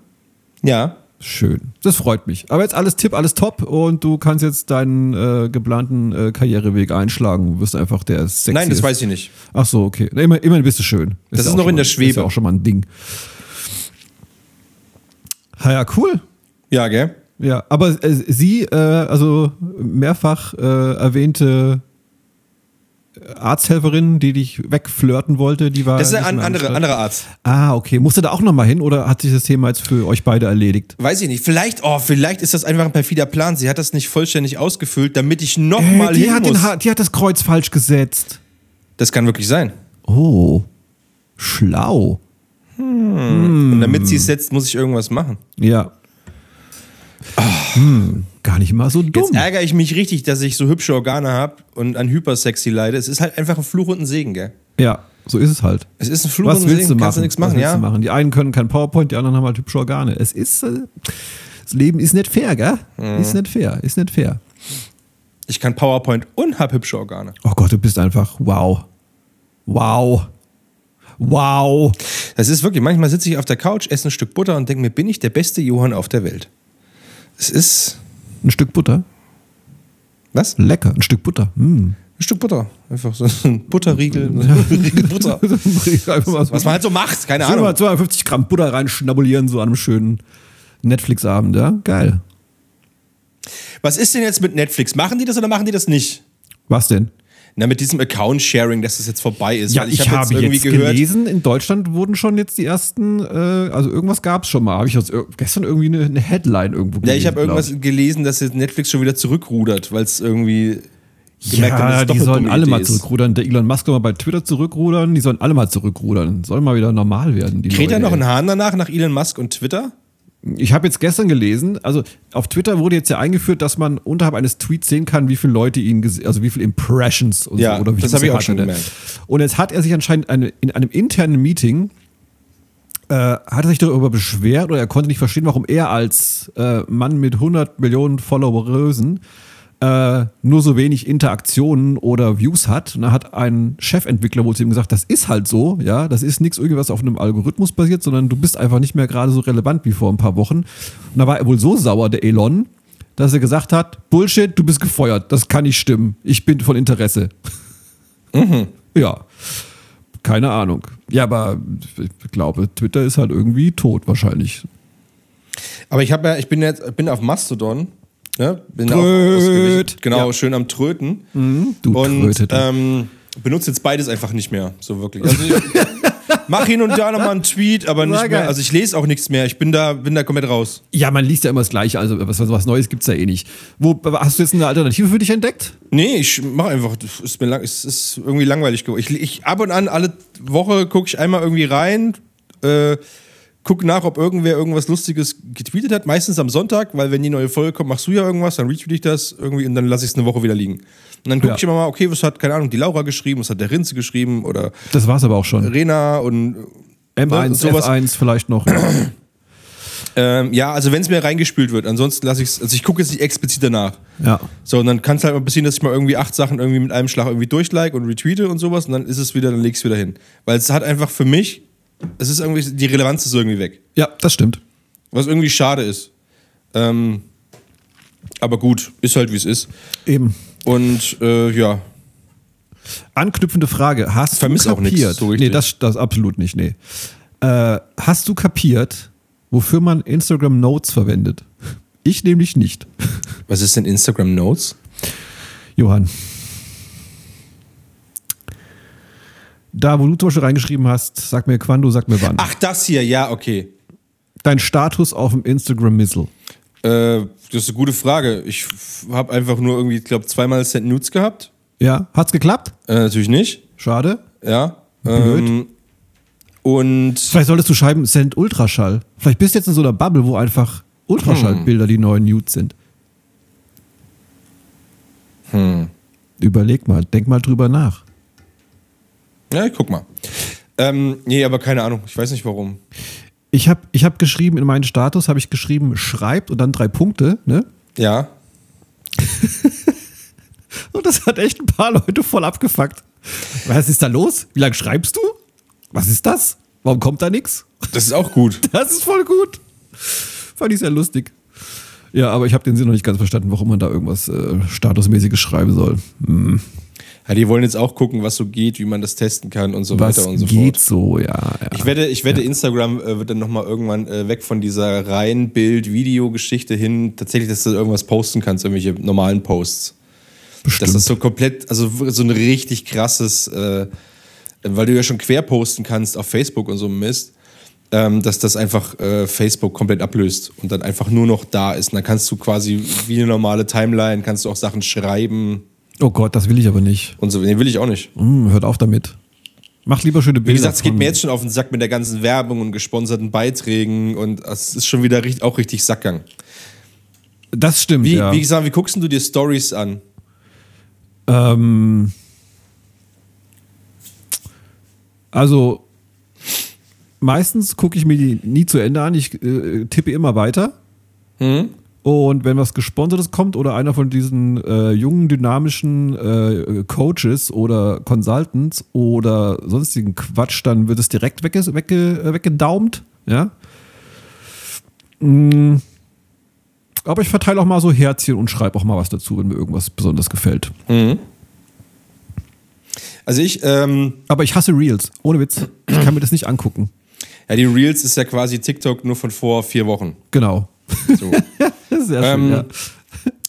Ja. Schön. Das freut mich. Aber jetzt alles tipp, alles top und du kannst jetzt deinen äh, geplanten äh, Karriereweg einschlagen. Du wirst einfach der sexy. Nein, das weiß ich nicht. Ach so, okay. Immer, immerhin bist du schön. Das ist ja auch noch in der Schwebe. Ist ja auch schon mal ein Ding. Ha, ja, cool. Ja, gell? Ja, aber äh, sie, äh, also mehrfach äh, erwähnte Arzthelferin, die dich wegflirten wollte, die war. Das ist ein andere, anderer Arzt. Ah, okay. Musste da auch nochmal hin oder hat sich das Thema jetzt für euch beide erledigt? Weiß ich nicht. Vielleicht, oh, vielleicht ist das einfach ein perfider Plan. Sie hat das nicht vollständig ausgefüllt, damit ich nochmal Äh, die, hin hat muss. den die hat das Kreuz falsch gesetzt. das kann wirklich sein. Oh, schlau. Und damit sie es setzt, muss ich irgendwas machen. Ja. Hm, gar nicht mal so dumm. Jetzt ärgere ich mich richtig, dass ich so hübsche Organe habe und an Hypersexy leide. Es ist halt einfach ein Fluch und ein Segen, gell? Ja, so ist es halt. Es ist ein Fluch Was und ein du Segen. machen? Kannst du nichts Was machen, willst ja? du machen? Die einen können kein PowerPoint, die anderen haben halt hübsche Organe. Es ist. Äh, das Leben ist nicht fair, gell? Mhm. Ist nicht fair, ist nicht fair. Ich kann PowerPoint und hab hübsche Organe. Oh Gott, du bist einfach wow. Wow. Wow. Das ist wirklich, manchmal sitze ich auf der Couch, esse ein Stück Butter und denke mir, bin ich der beste Johann auf der Welt? Es ist. Ein Stück Butter. Was? Lecker, ein Stück Butter. Mm. Ein Stück Butter. Einfach so ein Butterriegel. Riegel Butter. Was man halt so macht, keine Ahnung. 250 Gramm Butter reinschnabulieren, so an einem schönen Netflix-Abend, ja? Geil. Was ist denn jetzt mit Netflix? Machen die das oder machen die das nicht? Was denn? Na, mit diesem Account-Sharing, dass das jetzt vorbei ist. Ja, Weil ich, hab habe jetzt, gelesen, in Deutschland wurden schon jetzt die ersten, äh, also irgendwas gab es schon mal. Habe ich jetzt gestern irgendwie eine, eine Headline irgendwo Ja, gelesen. ich habe irgendwas gelesen, dass jetzt Netflix schon wieder zurückrudert, weil es irgendwie gemerkt Ja, es die sollen alle Idee mal zurückrudern. Der Elon Musk soll mal bei Twitter zurückrudern. Die sollen alle mal zurückrudern. Soll mal wieder normal werden. Die Kräht da Leute, noch ey. ein Hahn danach, nach Elon Musk und Twitter? Ich habe jetzt gestern gelesen, also auf Twitter wurde jetzt ja eingeführt, dass man unterhalb eines Tweets sehen kann, wie viele Leute ihn, also wie viele Impressions und Ja, so oder wie das hab ich auch schon gemerkt. Und jetzt hat er sich anscheinend eine, in einem internen Meeting äh, hat er sich darüber beschwert oder er konnte nicht verstehen, warum er als äh, Mann mit 100 Millionen Followerösen äh, nur so wenig Interaktionen oder Views hat. Und da hat ein Chefentwickler wohl zu ihm gesagt, das ist halt so, ja, das ist nichts irgendwie, was auf einem Algorithmus basiert, sondern du bist einfach nicht mehr gerade so relevant wie vor ein paar Wochen. Und da war er wohl so sauer, der Elon, dass er gesagt hat, Bullshit, du bist gefeuert, das kann nicht stimmen, ich bin von Interesse. Ja, keine Ahnung. Ja, aber ich glaube, Twitter ist halt irgendwie tot wahrscheinlich. Aber ich habe ja, ich bin jetzt, bin auf Mastodon. Ne? Bin auch. Genau, Ja. schön am Tröten. Du und ähm, benutze jetzt beides einfach nicht mehr, so wirklich. Also ich mach hin und da nochmal einen Tweet, aber nicht mehr. Also ich lese auch nichts mehr. Ich bin da, bin da komplett raus. Ja, man liest ja immer das Gleiche, also was, was Neues gibt's ja eh nicht. Wo, hast du jetzt eine Alternative für dich entdeckt? Nee, ich mache einfach, das ist mir lang, es ist irgendwie langweilig geworden. Ich, ich ab und an alle Woche gucke ich einmal irgendwie rein, äh, guck nach, ob irgendwer irgendwas Lustiges getweetet hat. Meistens am Sonntag, weil wenn die neue Folge kommt, machst du ja irgendwas, dann retweet ich das irgendwie und dann lasse ich es eine Woche wieder liegen. Und dann gucke Ja. ich immer mal, okay, was hat, keine Ahnung, die Laura geschrieben, was hat der Rinze geschrieben oder Das war's aber auch schon. Rena und M1, sowas. F1 vielleicht noch. ähm, ja, also wenn es mir reingespült wird, ansonsten lasse ich es, also ich gucke jetzt nicht explizit danach. ja. So, und dann kann es halt mal passieren, dass ich mal irgendwie acht Sachen irgendwie mit einem Schlag irgendwie durchlike und retweete und sowas und dann ist es wieder, dann leg ich es wieder hin. Weil es hat einfach für mich, es ist irgendwie, die Relevanz ist irgendwie weg. Ja, das stimmt. Was irgendwie schade ist. Ähm, aber gut, ist halt wie es ist. Eben. Und äh, ja, Anknüpfende Frage. Hast Vermiss du auch nichts, kapiert? so richtig. nee, das, das absolut nicht, nee. Äh, hast du kapiert, wofür man Instagram Notes verwendet? Ich nämlich nicht. was ist denn Instagram Notes? Johann. Da, wo du zum Beispiel reingeschrieben hast, sag mir quando, sag mir wann. Ach, das hier, ja, okay. Dein Status auf dem Instagram-Missel. Äh, das ist eine gute Frage. Ich habe einfach nur irgendwie, ich glaube, zweimal Send Nudes gehabt. Ja, hat's geklappt? Äh, natürlich nicht. Schade. Ja. Blöd. Ähm, und Vielleicht solltest du schreiben, send Ultraschall. Vielleicht bist du jetzt in so einer Bubble, wo einfach Ultraschallbilder die neuen Nudes sind. Hm. Überleg mal, denk mal drüber nach. Ja, ich guck mal. Ähm, nee, aber keine Ahnung. Ich weiß nicht warum. Ich habe ich hab geschrieben, in meinen Status habe ich geschrieben, schreibt und dann drei Punkte, ne? Ja. Und das hat echt ein paar Leute voll abgefuckt. Was ist da los? Wie lange schreibst du? Was ist das? Warum kommt da nichts? Das ist auch gut. Das ist voll gut. Fand ich sehr lustig. Ja, aber ich habe den Sinn noch nicht ganz verstanden, warum man da irgendwas äh, Statusmäßiges schreiben soll. Hm. Ja, die wollen jetzt auch gucken, was so geht, wie man das testen kann und so Was weiter und so geht fort. so, ja. ja. Ich wette, ich wette Instagram äh, wird dann nochmal irgendwann äh, weg von dieser reinen Bild-Video-Geschichte hin, tatsächlich, dass du irgendwas posten kannst, irgendwelche normalen Posts. Bestimmt. Dass das so komplett, also so ein richtig krasses, äh, weil du ja schon quer posten kannst auf Facebook und so Mist, ähm, dass das einfach äh, Facebook komplett ablöst und dann einfach nur noch da ist. Und dann kannst du quasi wie eine normale Timeline, kannst du auch Sachen schreiben oh Gott, das will ich aber nicht. und so. Nee, will ich auch nicht. Hm, hört auf damit. Mach lieber schöne Bilder. Wie gesagt, es geht mir jetzt schon auf den Sack mit der ganzen Werbung und gesponserten Beiträgen und es ist schon wieder auch richtig Sackgang. Das stimmt, Wie, ja. wie gesagt, wie guckst du dir Stories an? Ähm, also meistens gucke ich mir die nie zu Ende an. Ich äh, tippe immer weiter. Und wenn was Gesponsertes kommt oder einer von diesen äh, jungen, dynamischen äh, Coaches oder Consultants oder sonstigen Quatsch, dann wird es direkt wegge wegge weggedaumt. Ja. Mm. Aber ich verteile auch mal so Herzchen und schreibe auch mal was dazu, wenn mir irgendwas besonders gefällt. Also ich, ähm, Aber ich hasse Reels. Ohne Witz. Ich kann mir das nicht angucken. ja, die Reels ist ja quasi TikTok nur von vor vier Wochen. Genau. So. Das ist schön, Ähm, ja.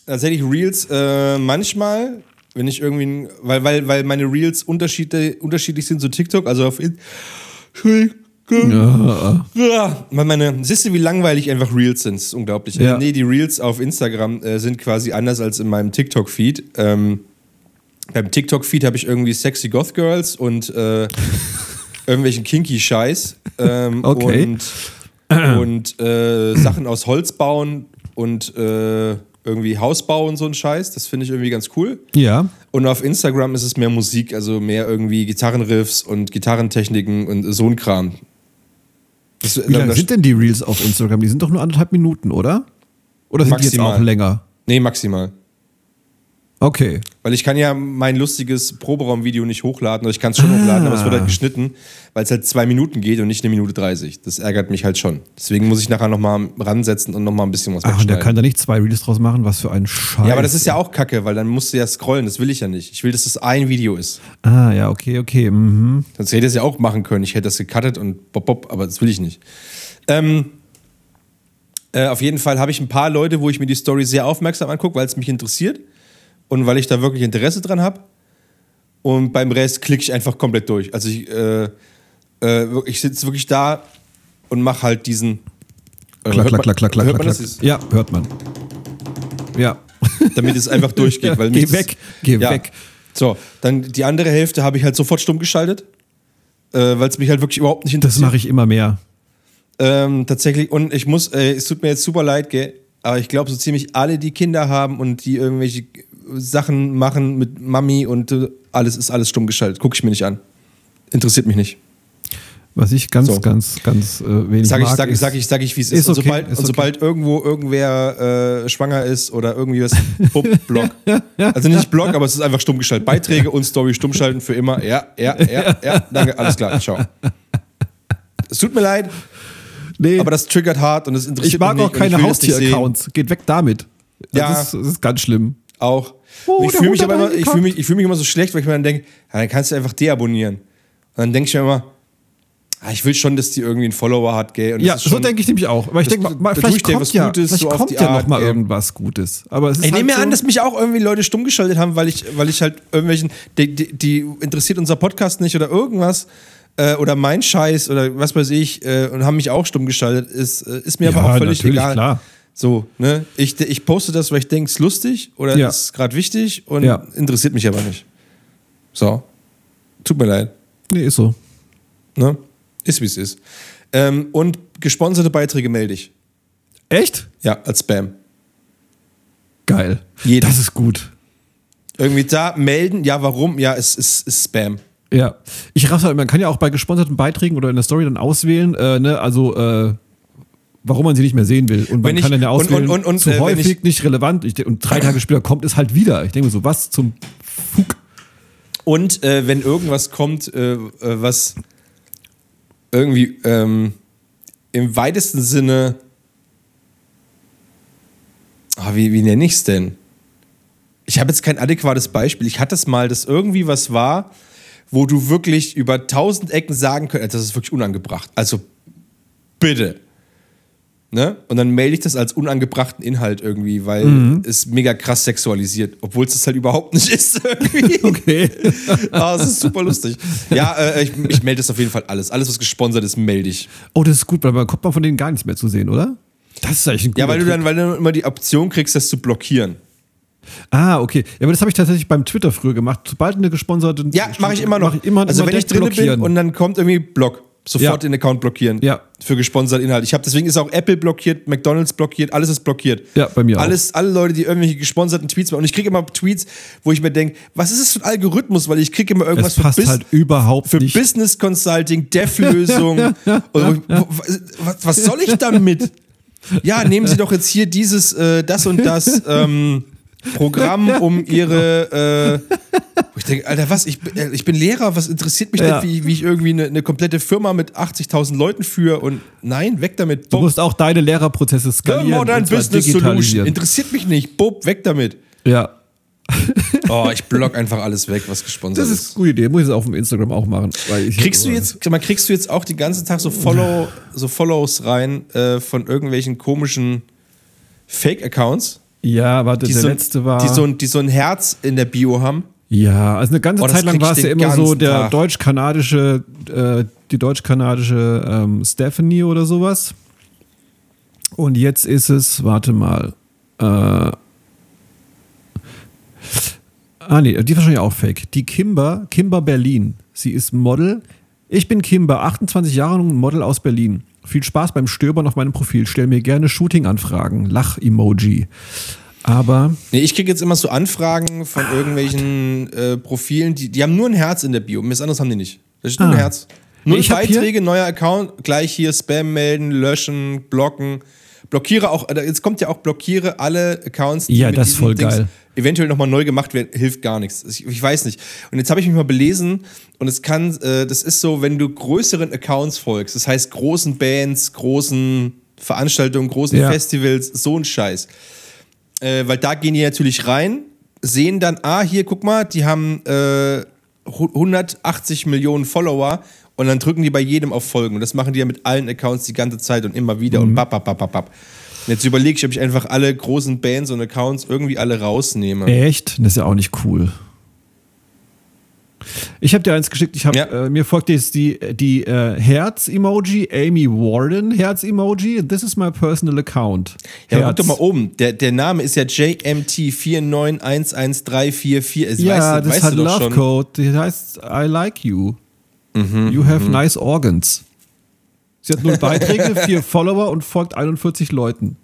Tatsächlich Reels äh, manchmal, wenn ich irgendwie, weil, weil, weil meine Reels Unterschiede, unterschiedlich sind zu TikTok, also auf Entschuldigung. Ja. Ja, meine, siehst du, wie langweilig einfach Reels sind? Das ist unglaublich. Ja. Nee, die Reels auf Instagram äh, sind quasi anders als in meinem TikTok-Feed. Ähm, beim TikTok-Feed habe ich irgendwie sexy Goth Girls und äh, irgendwelchen kinky Scheiß ähm, Okay. und, und äh, Sachen aus Holz bauen und äh, irgendwie Hausbau und so ein Scheiß. Das finde ich irgendwie ganz cool. ja. Und auf Instagram ist es mehr Musik, also mehr irgendwie Gitarrenriffs und Gitarrentechniken und so ein Kram. Das, Wie lange sind denn die Reels auf Instagram? Die sind doch nur anderthalb Minuten, oder? Oder sind die jetzt Maximal. auch länger? Nee, maximal. Okay. Weil ich kann ja mein lustiges Proberaumvideo nicht hochladen, oder ich kann es schon hochladen, aber es wird halt geschnitten, weil es halt zwei Minuten geht und nicht eine Minute 30. Das ärgert mich halt schon. Deswegen muss ich nachher nochmal ransetzen und nochmal ein bisschen was Ach, und der kann da nicht zwei Reels draus machen? Was für ein Scheiß. ja, aber das ist ja auch kacke, weil dann musst du ja scrollen. Das will ich ja nicht. Ich will, dass das ein Video ist. Ah, ja, okay, okay. Mhm. Sonst hätte ich das ja auch machen können. Ich hätte das gecuttet und bop, bop, aber das will ich nicht. Ähm, äh, auf jeden Fall habe ich ein paar Leute, wo ich mir die Story sehr aufmerksam angucke, weil es mich interessiert und weil ich da wirklich Interesse dran habe. Und beim Rest klicke ich einfach komplett durch. Also ich, äh, äh, ich sitze wirklich da und mache halt diesen. Äh, Klack, hört klack, man- klack, klack, klack, Hört klack, man das? klack. Ist, Ja, hört man. Ja. damit es einfach durchgeht. Weil Geh das- weg, geh ja. weg. So, dann die andere Hälfte habe ich halt sofort stumm geschaltet, äh, weil es mich halt wirklich überhaupt nicht Das interessiert. mache ich immer mehr. Ähm, tatsächlich, und ich muss, äh, es tut mir jetzt super leid, gell, aber ich glaube, so ziemlich alle, die Kinder haben und die irgendwelche Sachen machen mit Mami und äh, alles ist alles stumm geschaltet. Gucke ich mir nicht an. Interessiert mich nicht. Was ich ganz, So. ganz, ganz äh, wenig Sag ich, mag. sag ich, ist- sag ich, sag ich, wie es Ist ist. Und okay, sobald, ist und sobald irgendwo irgendwer äh, schwanger ist oder irgendwie was, bupp, Block. Also nicht Block, aber es ist einfach stumm geschaltet. Beiträge und Story stumm schalten für immer. Ja, ja, ja, ja, danke, alles klar, ciao. Es tut mir leid, nee, aber das triggert hart und es interessiert ich mag mich auch nicht keine ich das nicht sehen. Haustier-Accounts. Geht weg damit. Das, Ja. ist, das ist ganz schlimm. Auch. Oh, ich fühle mich aber immer, ich eingekackt. fühle mich, ich fühle mich immer so schlecht, weil ich mir dann denke, ja, dann kannst du einfach deabonnieren. Und dann denke ich mir immer, ah, ich will schon, dass die irgendwie einen Follower hat, gell? Ja, so denke ich nämlich auch. Aber ich denke mal, vielleicht kommt was ja, Gutes, vielleicht so kommt ja Art, noch mal irgendwas Gutes. Aber es ist Ich halt nehme mir so, an, dass mich auch irgendwie Leute stumm geschaltet haben, weil ich, weil ich halt irgendwelchen, die, die, die interessiert unser Podcast nicht oder irgendwas äh, oder mein Scheiß oder was weiß ich äh, und haben mich auch stumm geschaltet. Ist, äh, ist mir Ja, aber auch völlig egal. klar. So, ne? Ich, ich poste das, weil ich denke, es ist lustig oder Ja. ist gerade wichtig und Ja. interessiert mich aber nicht. So. Tut mir leid. Nee, ist so. Ne? Ist wie es ist. Ähm, und gesponserte Beiträge melde ich. Echt? Ja, als Spam. Geil. Jeden. Das ist gut. Irgendwie da melden, ja, warum? Ja, es ist, ist Spam. Ja. Ich raff's halt, man kann ja auch bei gesponserten Beiträgen oder in der Story dann auswählen, äh, ne, also äh, warum man sie nicht mehr sehen will. Und man ich- kann dann ja auswählen, und- und- und, zu äh, häufig, ich- nicht relevant. Ich, und drei Tage später kommt es halt wieder. Ich denke mir so, was zum Fug? Und äh, wenn irgendwas kommt, äh, äh, was irgendwie ähm, im weitesten Sinne. Ah, wie, wie nenne ich es denn? Ich habe jetzt kein adäquates Beispiel. Ich hatte es mal, dass irgendwie was war, wo du wirklich über tausend Ecken sagen könntest, das ist wirklich unangebracht. Also bitte. Ne? Und dann melde ich das als unangebrachten Inhalt irgendwie, weil Mhm. es mega krass sexualisiert, obwohl es das halt überhaupt nicht ist irgendwie. Okay. Ah, es ist super lustig. Ja, äh, ich, ich melde das auf jeden Fall alles. Alles, was gesponsert ist, melde ich. Oh, das ist gut, weil man kommt man von denen gar nichts mehr zu sehen, oder? Das ist eigentlich ein guter Ja, weil du dann, weil du immer die Option kriegst, das zu blockieren. Ah, okay. Ja, aber das habe ich tatsächlich beim Twitter früher gemacht. Sobald eine gesponserte. Ja, mache ich immer noch. Mach ich immer, also immer wenn ich drin bin und dann kommt irgendwie Block. Sofort Ja. den Account blockieren. Ja. Für gesponserte Inhalte. Ich habe deswegen ist auch Apple blockiert, McDonalds blockiert, alles ist blockiert. Ja, bei mir auch. alles, Alle Leute, die irgendwelche gesponserten Tweets machen. Und ich kriege immer Tweets, wo ich mir denke, was ist das für ein Algorithmus? Weil ich kriege immer irgendwas für, Bus- halt überhaupt für. Business Consulting, Dev-Lösung. Was, was soll ich damit? Ja, nehmen Sie doch jetzt hier dieses, äh, das und das ähm, Programm, um Ihre. Äh, ich denke, Alter, was? Ich, bin- äh, ich bin Lehrer, was interessiert mich Ja. denn, wie, wie ich irgendwie eine, eine komplette Firma mit 80.000 Leuten führe? Und nein, weg damit. Du Bob. musst auch deine Lehrerprozesse The skalieren. Modern und zwar Business Solution. Interessiert mich nicht. Bob, weg damit. Ja, Oh, ich block einfach alles weg, was gesponsert das ist. ist eine gute Idee. Muss ich jetzt auf dem Instagram auch machen. Kriegst du jetzt, mal, kriegst du jetzt auch den ganzen Tag so Follow, so Follows rein äh, von irgendwelchen komischen Fake-Accounts? Ja, warte, die, der so, letzte war. die, so, ein- die so ein Herz in der Bio haben. Ja, also eine ganze Oh, Zeit lang war es ja immer so der deutsch-kanadische, äh, die deutsch-kanadische ähm, Stephanie oder sowas. Und jetzt ist es, warte mal, äh, ah nee, die wahrscheinlich auch fake. Die Kimber, Kimber Berlin. Sie ist Model. Ich bin Kimber, 28 Jahre und Model aus Berlin. Viel Spaß beim Stöbern auf meinem Profil. Stell mir gerne Shooting-Anfragen. Lach-Emoji. Aber Nee, ich kriege jetzt immer so Anfragen von irgendwelchen äh, Profilen, die, die haben nur ein Herz in der Bio. Mir anderes haben die nicht. Das ist nur Ah. ein Herz. Hab hier- Beiträge, neuer Account, gleich hier Spam melden, löschen, blocken. Blockiere auch, äh, jetzt kommt ja auch, blockiere alle Accounts, die Ja, mit das ist voll geil. Eventuell nochmal neu gemacht werden, hilft gar nichts. Ich, ich weiß nicht. Und jetzt habe ich mich mal belesen und es kann, äh, das ist so, wenn du größeren Accounts folgst, das heißt großen Bands, großen Veranstaltungen, großen Ja. Festivals, so ein Scheiß äh, weil da gehen die natürlich rein, sehen dann, ah, hier, guck mal, die haben äh, hu- 180 Millionen Follower und dann drücken die bei jedem auf Folgen. Und das machen die ja mit allen Accounts die ganze Zeit und immer wieder und bap, bap, bap, bap, bap. Jetzt überlege ich, ob ich einfach alle großen Bands und Accounts irgendwie alle rausnehme. Echt? Das ist ja auch nicht cool. Ich habe dir eins geschickt. Ich hab, Ja. äh, mir folgt jetzt die, die äh, Herz-Emoji, Amy Warden Herz-Emoji. This is my personal account. Ja, Herz. guck doch mal oben. Der, der Name ist ja JMT4911344. Das Ja, weißt, das weißt hat Love. Code. Das heißt, I like you. Mhm, you have nice organs. Sie hat null Beiträge, vier Follower und folgt 41 Leuten.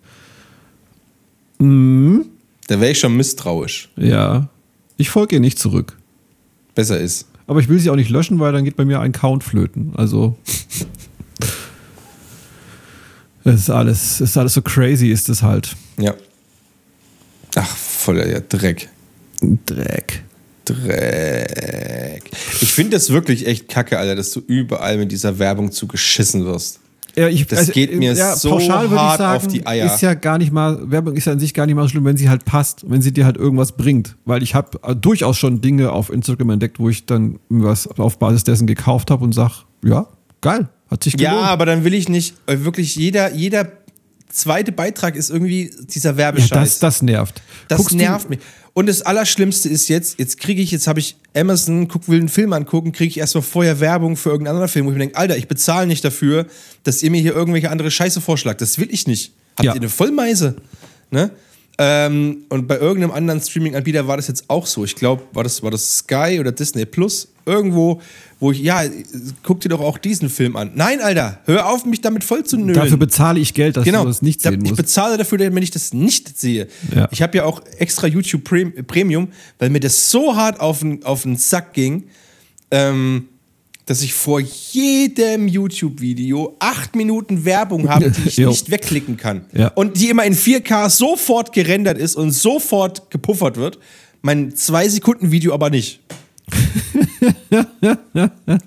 Da wäre ich schon misstrauisch. Ja. Ich folge ihr nicht zurück. Besser ist. Aber ich will sie auch nicht löschen, weil dann geht bei mir ein Count flöten. Also. Es ist alles, es ist alles so crazy, ist es halt. Ja. Ach, voller ja, Dreck. Dreck. Dreck. Ich finde das wirklich echt kacke, Alter, dass du überall mit dieser Werbung zu geschissen wirst. Ja, ich, Das geht mir so pauschal hart auf die Eier. Ist ja gar nicht mal, Werbung ist ja an sich gar nicht mal schlimm, wenn sie halt passt, wenn sie dir halt irgendwas bringt. Weil ich habe äh, durchaus schon Dinge auf Instagram entdeckt, wo ich dann was auf Basis dessen gekauft habe und sag, ja, geil, hat sich gelohnt. Ja, aber dann will ich nicht, äh, wirklich jeder, jeder zweite Beitrag ist irgendwie dieser Ja, Werbescheiß. das, das nervt. Das Guckst nervt mich. Und das Allerschlimmste ist jetzt, jetzt kriege ich, jetzt habe ich Amazon, guck, will einen Film angucken, kriege ich erstmal vorher Werbung für irgendeinen anderen Film, wo ich mir denke, Alter, ich bezahle nicht dafür, dass ihr mir hier irgendwelche andere Scheiße vorschlagt. Das will ich nicht. Habt Ja. ihr eine Vollmeise? Ne? Ähm, und bei irgendeinem anderen Streaming-Anbieter war das jetzt auch so. Ich glaube, war das, war das Sky oder Disney Plus? Irgendwo, wo ich, ja, guck dir doch auch diesen Film an. Nein, Alter, hör auf, mich damit voll zu nölen. Dafür bezahle ich Geld, dass Genau, du das nicht sehen ich musst. bezahle dafür, damit ich das nicht sehe. Ja. Ich habe ja auch extra YouTube Prem- Premium, weil mir das so hart auf den, auf den Sack ging, ähm, dass ich vor jedem YouTube-Video acht Minuten Werbung habe, die ich nicht wegklicken kann. Ja. Und die immer in 4K sofort gerendert ist und sofort gepuffert wird. Mein Zwei-Sekunden-Video aber nicht.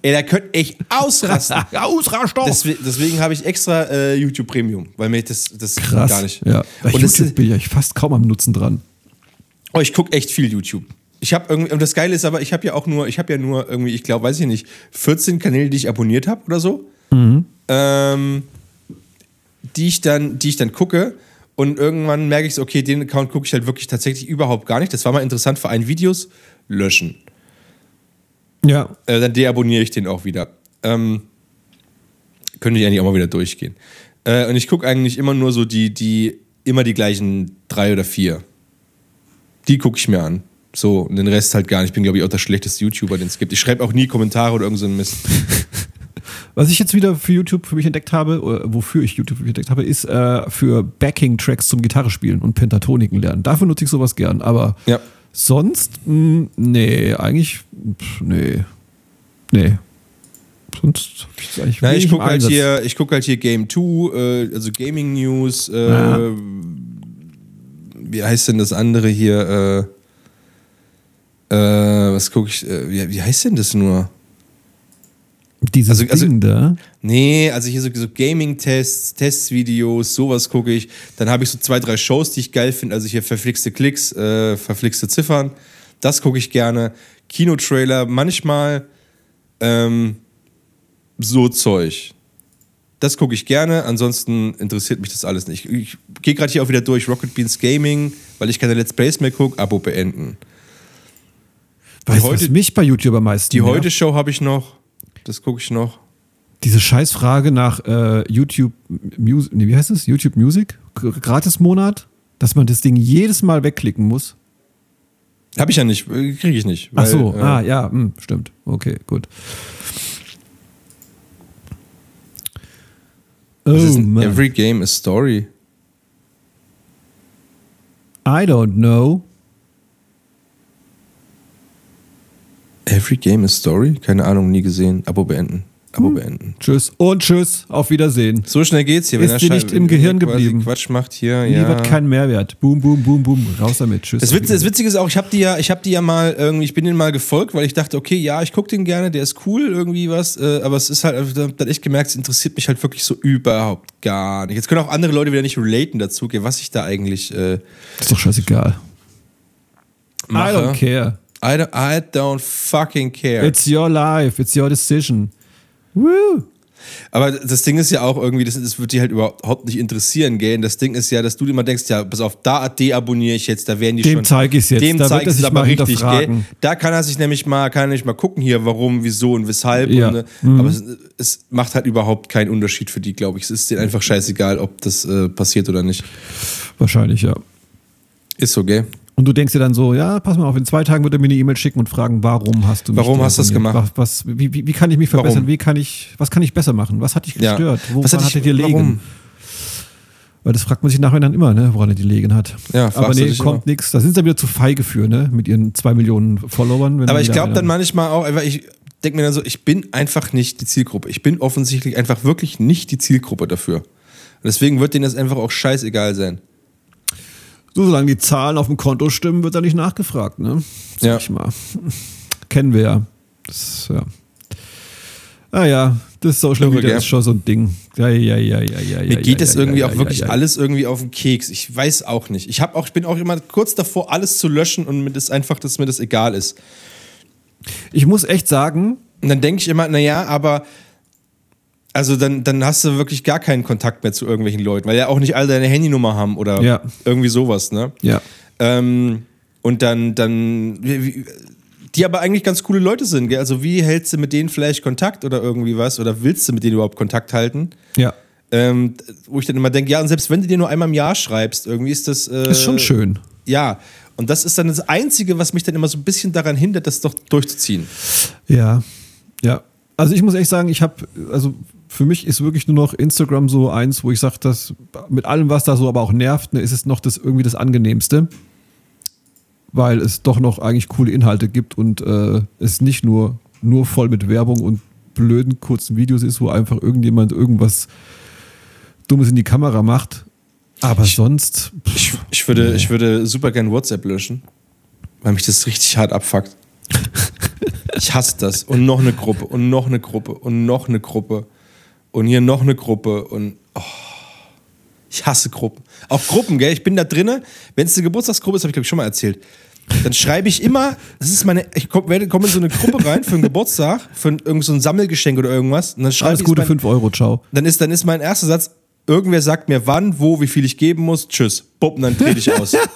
Ey, da könnte ich ausrasten. Ausraster! Deswegen, deswegen habe ich extra äh, YouTube Premium, weil mir das, das Krass. gar nicht. Ja. Bei Und das, YouTube bin ich fast kaum am Nutzen dran. oh, ich gucke echt viel YouTube. Ich habe irgendwie, und das Geile ist aber, ich habe ja auch nur, ich habe ja nur irgendwie, ich glaube, weiß ich nicht, 14 Kanäle, die ich abonniert habe oder so. Ähm, die ich dann, die ich dann gucke. Und irgendwann merke ich so, okay, den Account gucke ich halt wirklich tatsächlich überhaupt gar nicht. Das war mal interessant für ein Videos. Löschen. Ja. Äh, dann deabonniere ich den auch wieder. Ähm, könnte ich eigentlich auch mal wieder durchgehen. Äh, und ich gucke eigentlich immer nur so die, die, immer die gleichen drei oder vier. Die gucke ich mir an. So, und den Rest halt gar nicht. Ich bin, glaube ich, auch der schlechteste YouTuber, den es gibt. Ich schreibe auch nie Kommentare oder irgend so Mist. Was ich jetzt wieder für YouTube für mich entdeckt habe, oder wofür ich YouTube für mich entdeckt habe, ist äh, für Backing-Tracks zum Gitarre spielen und Pentatoniken lernen. Dafür nutze ich sowas gern. Aber Ja. sonst, mh, nee, eigentlich, pff, nee. Nee. Sonst hab ich Na, ich gucke halt hier, ich guck halt hier Game 2, äh, also Gaming News, äh, Ja. wie heißt denn das andere hier? Äh, äh, was gucke ich? Äh, wie, wie heißt denn das nur? Dieses also- also- Ding da. Nee, also hier so, so Gaming-Tests, Testvideos, sowas gucke ich. Dann habe ich so zwei, drei Shows, die ich geil finde. Also hier verflixte Klicks, äh, verflixte Ziffern. Das gucke ich gerne. Kinotrailer, manchmal ähm, so Zeug. Das gucke ich gerne. Ansonsten interessiert mich das alles nicht. Ich gehe gerade hier auch wieder durch Rocket Beans Gaming, weil ich keine Let's Plays mehr gucke, Abo beenden. Weißt du, heute- was mich bei YouTube am meisten Die? Heute-Show habe ich noch. Das gucke ich noch. Diese Scheißfrage nach äh, YouTube Music, nee, wie heißt es? YouTube Music? Gratis-Monat? Dass man das Ding jedes Mal wegklicken muss. Habe ich ja nicht, äh, kriege ich nicht. Ach so, weil, äh, ah ja, hm, stimmt. Okay, gut. Oh. Every game a story. I don't know. Every game a story? Keine Ahnung, nie gesehen. Abo beenden. Abo Hm. beenden. Tschüss und tschüss. Auf Wiedersehen. So schnell geht's hier. Ist er dir nicht im wenn Gehirn geblieben? Quatsch macht hier, Liefert ja. keinen Mehrwert. Boom, boom, boom, boom. Raus damit. Tschüss. Das, Witz, das. Witzige ist auch, ich habe die ja, ich habe die ja mal irgendwie, ich bin denen mal gefolgt, weil ich dachte, okay, ja, ich gucke den gerne, der ist cool, irgendwie was, äh, aber es ist halt, ich hab dann echt gemerkt, es interessiert mich halt wirklich so überhaupt gar nicht. Jetzt können auch andere Leute wieder nicht relaten dazu, was ich da eigentlich äh, Ist doch scheißegal. mache. I don't care. I don't, I don't fucking care. It's your life. It's your decision. Woo. Aber das Ding ist ja auch irgendwie, das, das wird die halt überhaupt nicht interessieren, gell? Und das Ding ist ja, dass du dir immer denkst, ja, pass auf, da deabonniere ich jetzt, da werden die Dem schon. zeig ich's jetzt, Dem da wird zeig er ich's sich aber mal richtig, gell? Da kann er sich nämlich mal, kann er nämlich mal gucken hier, warum, wieso und weshalb. Ja. Und, Mhm. äh, Aber es, es macht halt überhaupt keinen Unterschied für die, glaube ich. Es ist denen einfach scheißegal, ob das äh, passiert oder nicht. Wahrscheinlich, ja. Ist so, gell? Und du denkst dir dann so, ja, pass mal auf, in zwei Tagen wird er mir eine E-Mail schicken und fragen, warum hast du mich Warum hast du das gemacht? Was, was, wie, wie, wie kann ich mich verbessern? Warum? Wie kann ich, was kann ich besser machen? Was hat dich Ja. gestört? Woran Was hat dich- dir legen? warum? Weil das fragt man sich nachher dann immer, ne, woran er die legen hat. Ja, Aber nee, kommt nichts. Da sind sie wieder zu feige für, ne, mit ihren zwei Millionen Followern. Aber ich glaube dann manchmal auch, einfach, ich denke mir dann so, ich bin einfach nicht die Zielgruppe. Ich bin offensichtlich einfach wirklich nicht die Zielgruppe dafür. Und deswegen wird denen das einfach auch scheißegal sein. So, solange die Zahlen auf dem Konto stimmen, wird da nicht nachgefragt, ne? Sag Ja. ich mal. Kennen wir ja. Das, ja. Ah ja, das Social Media ist schon so ein Ding. Ja, ja, ja, ja, ja. Mir geht ja, das ja, irgendwie ja, auch wirklich alles irgendwie auf den Keks. Ich weiß auch nicht. Ich, auch, ich bin auch immer kurz davor, alles zu löschen und mir das einfach, dass mir das egal ist. Ich muss echt sagen, Und dann denke ich immer, naja, aber also dann, dann hast du wirklich gar keinen Kontakt mehr zu irgendwelchen Leuten, weil ja auch nicht alle deine Handynummer haben oder Ja. irgendwie sowas, ne? ja. Ähm, und dann, dann, die aber eigentlich ganz coole Leute sind, gell? Also wie hältst du mit denen vielleicht Kontakt oder irgendwie was? Oder willst du mit denen überhaupt Kontakt halten? Ja. Ähm, wo ich dann immer denke, ja, und selbst wenn du dir nur einmal im Jahr schreibst, irgendwie ist das. Äh, Ist schon schön. Ja. Und das ist dann das Einzige, was mich dann immer so ein bisschen daran hindert, das doch durchzuziehen. Ja. Ja. Also ich muss echt sagen, ich habe, also für mich ist wirklich nur noch Instagram so eins, wo ich sage, dass mit allem, was da so aber auch nervt, ne, ist es noch das irgendwie das angenehmste. Weil es doch noch eigentlich coole Inhalte gibt und äh, es nicht nur, nur voll mit Werbung und blöden kurzen Videos ist, wo einfach irgendjemand irgendwas Dummes in die Kamera macht. Aber sonst. pff, Ich, ich, würde, ich würde super gern WhatsApp löschen, weil mich das richtig hart abfuckt. Ich hasse das. Und noch eine Gruppe und noch eine Gruppe und noch eine Gruppe und hier noch eine Gruppe und oh, ich hasse Gruppen. Auch Gruppen, gell? Ich bin da drinne. Wenn es eine Geburtstagsgruppe ist, habe ich glaube ich schon mal erzählt. Dann schreibe ich immer, das ist meine, ich komme komm in so eine Gruppe rein für einen Geburtstag, für ein, irgend so ein Sammelgeschenk oder irgendwas. Und dann schreibe alles ich Gute, mein, 5 Euro, ciao. dann ist, dann ist mein erster Satz, irgendwer sagt mir wann, wo, wie viel ich geben muss, tschüss. Bupp, und dann trete ich aus.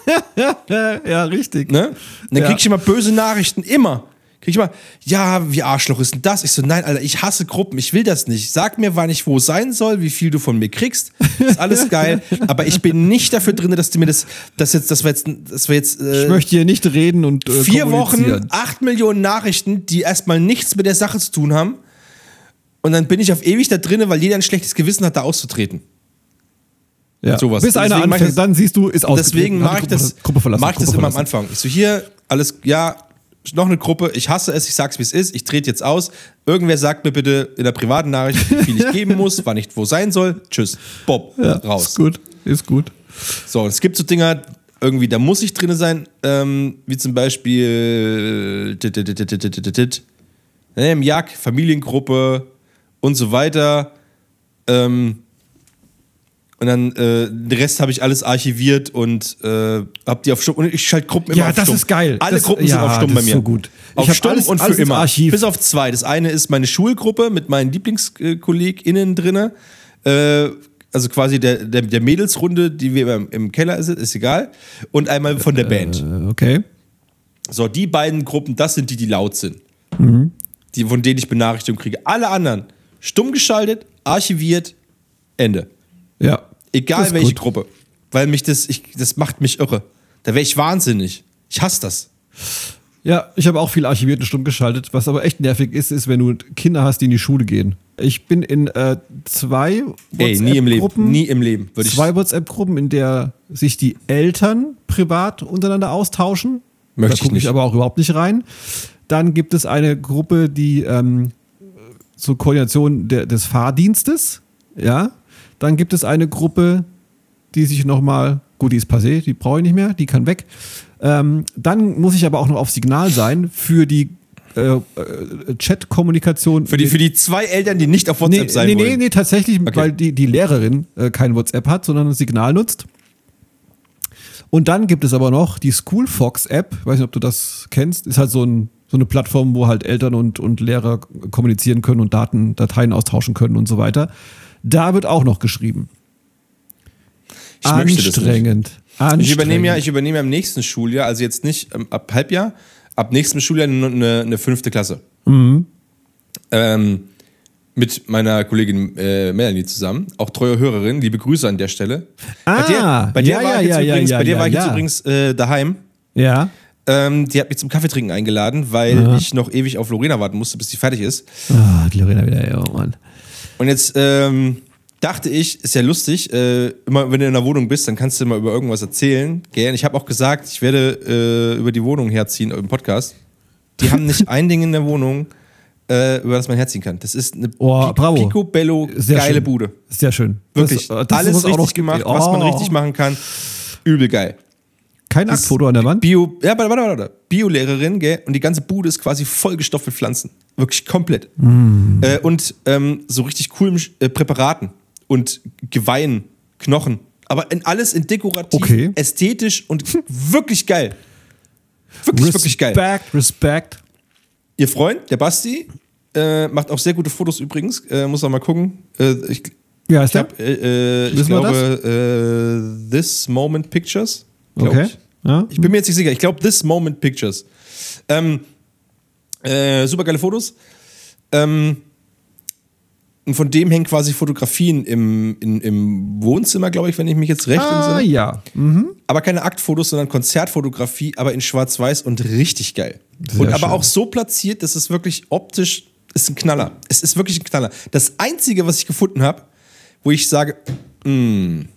Ja, richtig. ne? Und dann Ja. krieg ich immer böse Nachrichten, immer. Krieg ich immer, ja, wie Arschloch ist denn das? Ich so, nein, Alter, ich hasse Gruppen, ich will das nicht. Sag mir, wann ich wo sein soll, wie viel du von mir kriegst. Ist alles geil. aber ich bin nicht dafür drin, dass du mir das, das jetzt, dass wir jetzt, dass wir jetzt äh, Ich möchte hier nicht reden und äh, vier Wochen, acht Millionen Nachrichten, die erstmal nichts mit der Sache zu tun haben. Und dann bin ich auf ewig da drinne, weil jeder ein schlechtes Gewissen hat, da auszutreten. Ja. sowas. Bis einer anfängt, dann siehst du, ist Und deswegen mache ich das, Gruppe, Gruppe verlassen. mach ich das Gruppe immer am. Anfang. Ich so, hier, alles, ja, noch eine Gruppe, ich hasse es, ich sag's wie es ist, ich trete jetzt aus. Irgendwer sagt mir bitte in der privaten Nachricht, wie viel ich geben muss, wann ich wo sein soll. Tschüss. Bob, Ja, raus. Ist gut, ist gut. So, es gibt so Dinger, irgendwie, da muss ich drin sein, ähm, wie zum Beispiel im Jack, Familiengruppe und so weiter. Ähm, und dann äh, den Rest habe ich alles archiviert und äh, hab die auf Stumm. Und ich schalte Gruppen immer Ja, auf das Stumm. ist geil. Alle Das- Gruppen ja, sind auf Stumm das bei ist mir. so gut. Ich Auf Stumm alles- und für immer. Archiv. Bis auf zwei. Das eine ist meine Schulgruppe mit meinen LieblingskollegInnen drinne. Äh, also quasi der, der, der Mädelsrunde, die wir im, im Keller sind, ist egal. Und einmal von der Band. Äh, okay. So, die beiden Gruppen, das sind die, die laut sind. Mhm. Die, von denen ich Benachrichtigungen kriege. Alle anderen stumm geschaltet, archiviert, Ende. Ja. Egal welche gut. Gruppe. Weil mich das, ich, das macht mich irre. Da wäre ich wahnsinnig. Ich hasse das. Ja, ich habe auch viel archiviert und stumm geschaltet. Was aber echt nervig ist, ist, wenn du Kinder hast, die in die Schule gehen. Ich bin in äh, zwei Ey, nie im Leben. WhatsApp-Gruppen. Nie im Leben. Würde Zwei WhatsApp-Gruppen, in der sich die Eltern privat untereinander austauschen. Möchte da ich gucke ich nicht. aber auch überhaupt nicht rein. Dann gibt es eine Gruppe, die ähm, zur Koordination der, des Fahrdienstes, ja. Dann gibt es eine Gruppe, die sich nochmal, gut, die ist passé, die brauche ich nicht mehr, die kann weg. Ähm, dann muss ich aber auch noch auf Signal sein für die äh, äh, Chat-Kommunikation. für, die, für die zwei Eltern, die nicht auf WhatsApp Nee, sein nee, nee, wollen. nee, tatsächlich, Okay. weil die, die Lehrerin äh, kein WhatsApp hat, sondern ein Signal nutzt. Und dann gibt es aber noch die SchoolFox-App, ich weiß nicht, ob du das kennst, ist halt so, ein, so eine Plattform, wo halt Eltern und, und Lehrer kommunizieren können und Daten, Dateien austauschen können und so weiter. Da wird auch noch geschrieben. Ich. Anstrengend. Anstrengend. Ich übernehme ja, ich übernehme ja im nächsten Schuljahr, also jetzt nicht ähm, ab Halbjahr, ab nächstem Schuljahr eine, eine, fünfte Klasse. Mhm. Ähm, mit meiner Kollegin äh, Melanie zusammen, auch treue Hörerin, liebe Grüße an der Stelle. Ah, bei der, bei der ja, war ja, ich jetzt ja, übrigens, ja, bei der ja, war ich jetzt ja. übrigens äh, daheim. Ja. Ähm, die hat mich zum Kaffeetrinken eingeladen, weil ich noch ewig auf Lorena warten musste, bis die fertig ist. Ah, die Lorena wieder, ja, Mann. Und jetzt ähm, dachte ich, ist ja lustig, äh, immer wenn du in der Wohnung bist, dann kannst du immer über irgendwas erzählen. Gell? Ich habe auch gesagt, ich werde äh, über die Wohnung herziehen im Podcast. Die haben nicht ein Ding in der Wohnung, äh, über das man herziehen kann. Das ist eine Oh, bravo. Picobello Sehr geile schön. Bude. Sehr schön. Wirklich. Das, äh, das Alles richtig gemacht, geben. was man Oh. richtig machen kann. Übel geil. Kein Aktfoto an der Wand? Bio, ja, warte, warte, warte. Bio-Lehrerin, gell? Und die ganze Bude ist quasi vollgestopft mit Pflanzen. Wirklich komplett. Mm. Äh, und ähm, so richtig coolen äh, Präparaten und Geweihen, Knochen. Aber in alles in dekorativ, Okay. ästhetisch und wirklich geil. Wirklich, wirklich geil. Respekt, Respekt. Ihr Freund, der Basti, äh, macht auch sehr gute Fotos übrigens. Äh, muss auch mal gucken. Äh, ich Ja, ist ich, hab, äh, ich glaube, äh, This Moment Pictures. Okay. Ich. Ja. Ich bin mir jetzt nicht sicher. Ich glaube, This Moment Pictures. Ähm, äh, super geile Fotos. Ähm, und von dem hängen quasi Fotografien im, in, im Wohnzimmer, glaube ich, wenn ich mich jetzt recht Ah, entsinne. ja. Mhm. Aber keine Aktfotos, sondern Konzertfotografie, aber in Schwarz-Weiß und richtig geil. Sehr und aber schön. auch so platziert, dass es wirklich optisch ist ein Knaller. Es ist wirklich ein Knaller. Das Einzige, was ich gefunden habe, wo ich sage, mm, mm,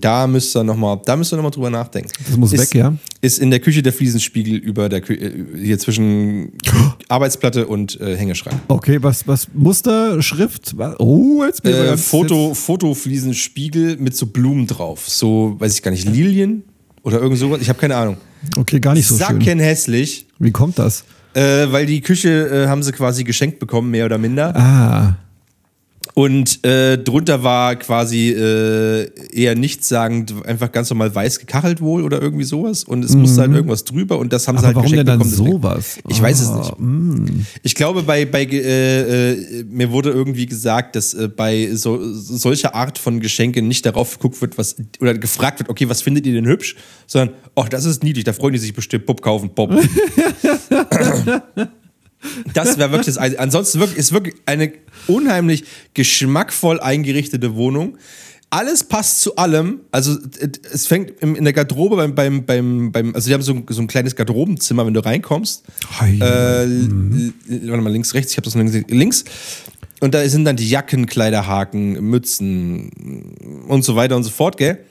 da müsst ihr nochmal, da müsst ihr noch mal drüber nachdenken. Das muss ist, weg, ja? Ist in der Küche der Fliesenspiegel über der Kü äh, hier zwischen Arbeitsplatte und äh, Hängeschrank. Okay, was, was Muster, Schrift? Was? Oh, jetzt bin ich Äh, Foto, Fotofliesenspiegel mit so Blumen drauf. So, weiß ich gar nicht, Lilien oder irgend sowas. Ich habe keine Ahnung. Jetzt, okay, gar nicht so schön. Sackenhässlich. Wie kommt das? Äh, weil die Küche äh, haben sie quasi geschenkt bekommen, mehr oder minder. Ah, Und äh, drunter war quasi äh, eher nichtssagend, einfach ganz normal weiß gekachelt wohl oder irgendwie sowas. Und es musste halt irgendwas drüber und das haben sie Mhm. aber halt warum denn geschenkt dann bekommen. sowas? Ich weiß es Ah, nicht. mm. Ich glaube, bei, bei äh, äh, mir wurde irgendwie gesagt, dass äh, bei so, solcher Art von Geschenken nicht darauf geguckt wird, was oder gefragt wird, okay, was findet ihr denn hübsch, sondern, ach, das ist niedlich, da freuen die sich bestimmt, Pop kaufen, Pop. Das wäre wirklich das Einzige. Ansonsten wirklich, ist wirklich eine unheimlich geschmackvoll eingerichtete Wohnung. Alles passt zu allem. Also äh, es fängt in der Garderobe beim, beim, beim, beim also die haben so ein, so ein kleines Garderobenzimmer, wenn du reinkommst. Hei. Äh, warte mal, links, rechts, ich habe das noch links, links. Und da sind dann die Jacken, Kleiderhaken, Mützen und so weiter und so fort, gell?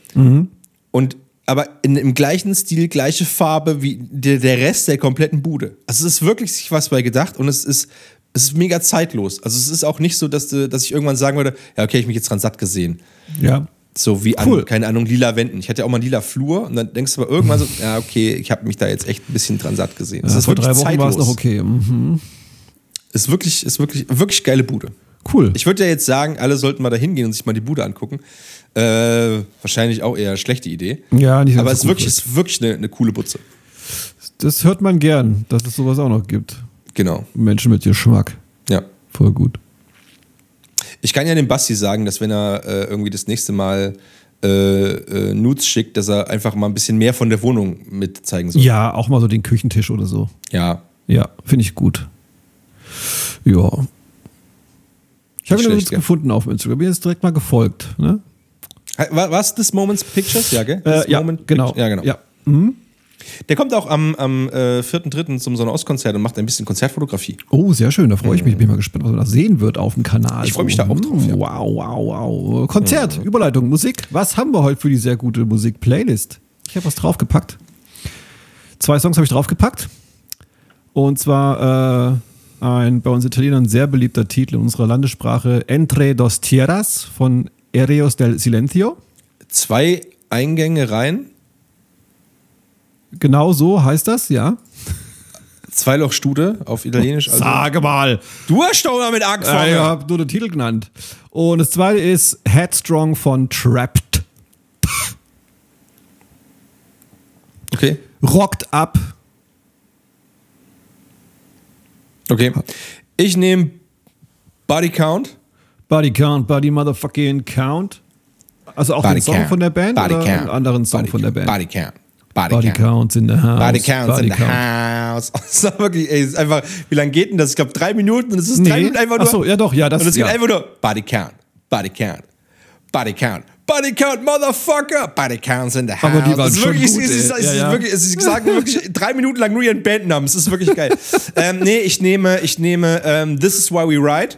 Und aber in, im gleichen Stil, gleiche Farbe wie der, der Rest der kompletten Bude. Also es ist wirklich sich was bei gedacht und es ist, es ist mega zeitlos. Also es ist auch nicht so, dass, dass ich irgendwann sagen würde, ja, okay, ich mich jetzt dran satt gesehen. Ja. So wie Cool. an, keine Ahnung, lila Wänden. Ich hatte ja auch mal einen lila Flur und dann denkst du aber irgendwann so, ja, okay, ich habe mich da jetzt echt ein bisschen dran satt gesehen. Es Ja, ist vor wirklich drei Wochen war zeitlos. es noch okay. Mhm. Ist wirklich, ist wirklich, wirklich geile Bude. Cool. Ich würde ja jetzt sagen, alle sollten mal da hingehen und sich mal die Bude angucken. Äh, wahrscheinlich auch eher schlechte Idee. ja, nicht Aber so es ist gut wirklich, ist wirklich eine, eine coole Butze. Das hört man gern, dass es sowas auch noch gibt. Genau. Menschen mit Geschmack. Ja. Voll gut. Ich kann ja dem Basti sagen, dass wenn er äh, irgendwie das nächste Mal äh, äh, Nudes schickt, dass er einfach mal ein bisschen mehr von der Wohnung mit zeigen soll. Ja, auch mal so den Küchentisch oder so. Ja. Ja, finde ich gut. Ja. Ich habe ihn übrigens gefunden auf Instagram. Bin jetzt direkt mal gefolgt. Ne? War, was This Moments Pictures? Ja, gell? Äh, ja, Moment genau. Ja, genau. Ja. Der kommt auch am, am äh, 4.3. zum Sonne-Ost-Konzert und macht ein bisschen Konzertfotografie. Oh, sehr schön. Da freue ich mich. Bin mal gespannt, was man da sehen wird auf dem Kanal. Ich freu mich da auch drauf, ja. Wow, wow, wow. Konzert, Überleitung, Musik. Was haben wir heute für die sehr gute Musik-Playlist? Ich habe was draufgepackt. Zwei Songs habe ich draufgepackt. Und zwar äh, ein bei uns Italienern sehr beliebter Titel in unserer Landessprache Entre dos Tierras von Ereos del Silencio. Zwei Eingänge rein, Genau so heißt das, ja. Zweilochstude auf Italienisch. Also, Sage mal. du hast doch damit Ja, angefangen. ich habe nur den Titel genannt. Und das zweite ist Headstrong von Trapped. Okay. Rockt ab. Okay. Ich nehme Body Count. Body Count, Body Motherfucking Count. Also auch den Song von der Band Body oder Count. einen anderen Song Body von der. Band? Body Count. Body, Body Count. Counts in the House. Body Counts Body in the Count. house. Das ist wirklich, ey, ist einfach, wie lange geht denn das? Ich glaube, drei Minuten und es ist drei Nee. Minuten einfach nur. Ach so, ja doch, ja, das Und es geht ja. einfach nur Body Count. Body Count. Body Count. Body Count, Motherfucker. Body Counts in the house. Aber die waren es schon wirklich, gut, es ist, es Ja, ja. wirklich, es ist, ich sage wirklich drei Minuten lang nur ihren Bandnamen. Es ist wirklich geil. ähm, nee, ich nehme, ich nehme ähm, This is Why We Ride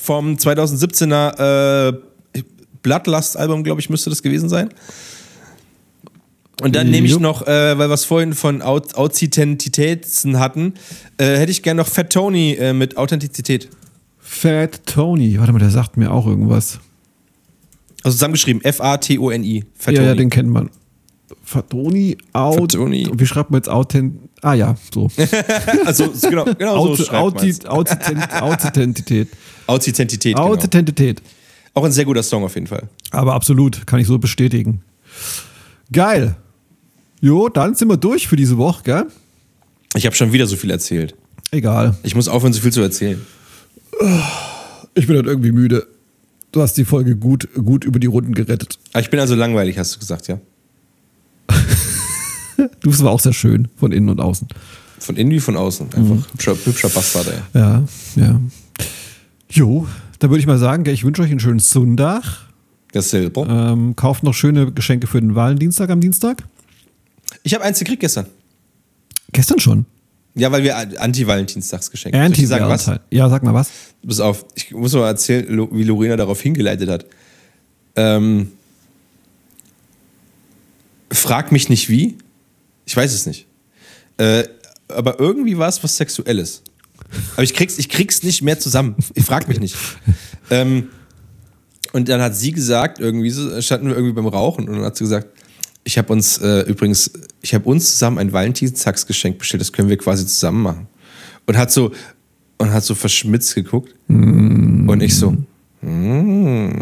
vom 2017er äh, Bloodlust-Album, glaube ich, müsste das gewesen sein. Und dann nehme ich noch, äh, weil wir es vorhin von Aut- Authentizitäten hatten, äh, hätte ich gerne noch Fat Tony äh, mit Authentizität. Fat Tony. Warte mal, der sagt mir auch irgendwas. Also zusammengeschrieben, F-A-T-O-N-I. Fat Ja, Tony. ja, den kennt man. Fatoni, Aut. Fatoni. Wie schreibt man jetzt Authent? Ah ja, so. also so- genau, genau so schreibt man's. Authentität. Authentität. Authentizität, genau. Authentität. Auch ein sehr guter Song auf jeden Fall. Aber absolut, kann ich so bestätigen. Geil. Jo, dann sind wir durch für diese Woche, gell? Ich habe schon wieder so viel erzählt. Egal. Ich muss aufhören, so viel zu erzählen. Ich bin halt irgendwie müde. Du hast die Folge gut, gut über die Runden gerettet. Aber ich bin also langweilig, hast du gesagt, ja? Du bist aber auch sehr schön, von innen und außen. Von innen wie von außen. Einfach hübscher, hübscher Bastard, ey. Ja, ja. Jo, dann würde ich mal sagen, ich wünsche euch einen schönen Sonntag. Dasselbe. Ähm, kauft noch schöne Geschenke für den Valentinstag am Dienstag. Ich habe eins gekriegt gestern. Gestern schon. Ja, weil wir Anti-Valentinstagsgeschenke anti dir sagen, was? Ja, sag mal was. Pass auf, ich muss mal erzählen, wie Lorena darauf hingeleitet hat. Ähm, frag mich nicht wie. Ich weiß es nicht. Äh, aber irgendwie war es was Sexuelles. Aber ich krieg's, ich krieg's nicht mehr zusammen. Ich frag mich nicht. ähm, und dann hat sie gesagt, irgendwie so, standen wir irgendwie beim Rauchen und dann hat sie gesagt, ich habe uns äh, übrigens, ich habe uns zusammen ein Valentinstagsgeschenk bestellt, das können wir quasi zusammen machen. Und hat so und hat so verschmitzt geguckt und ich so, mm,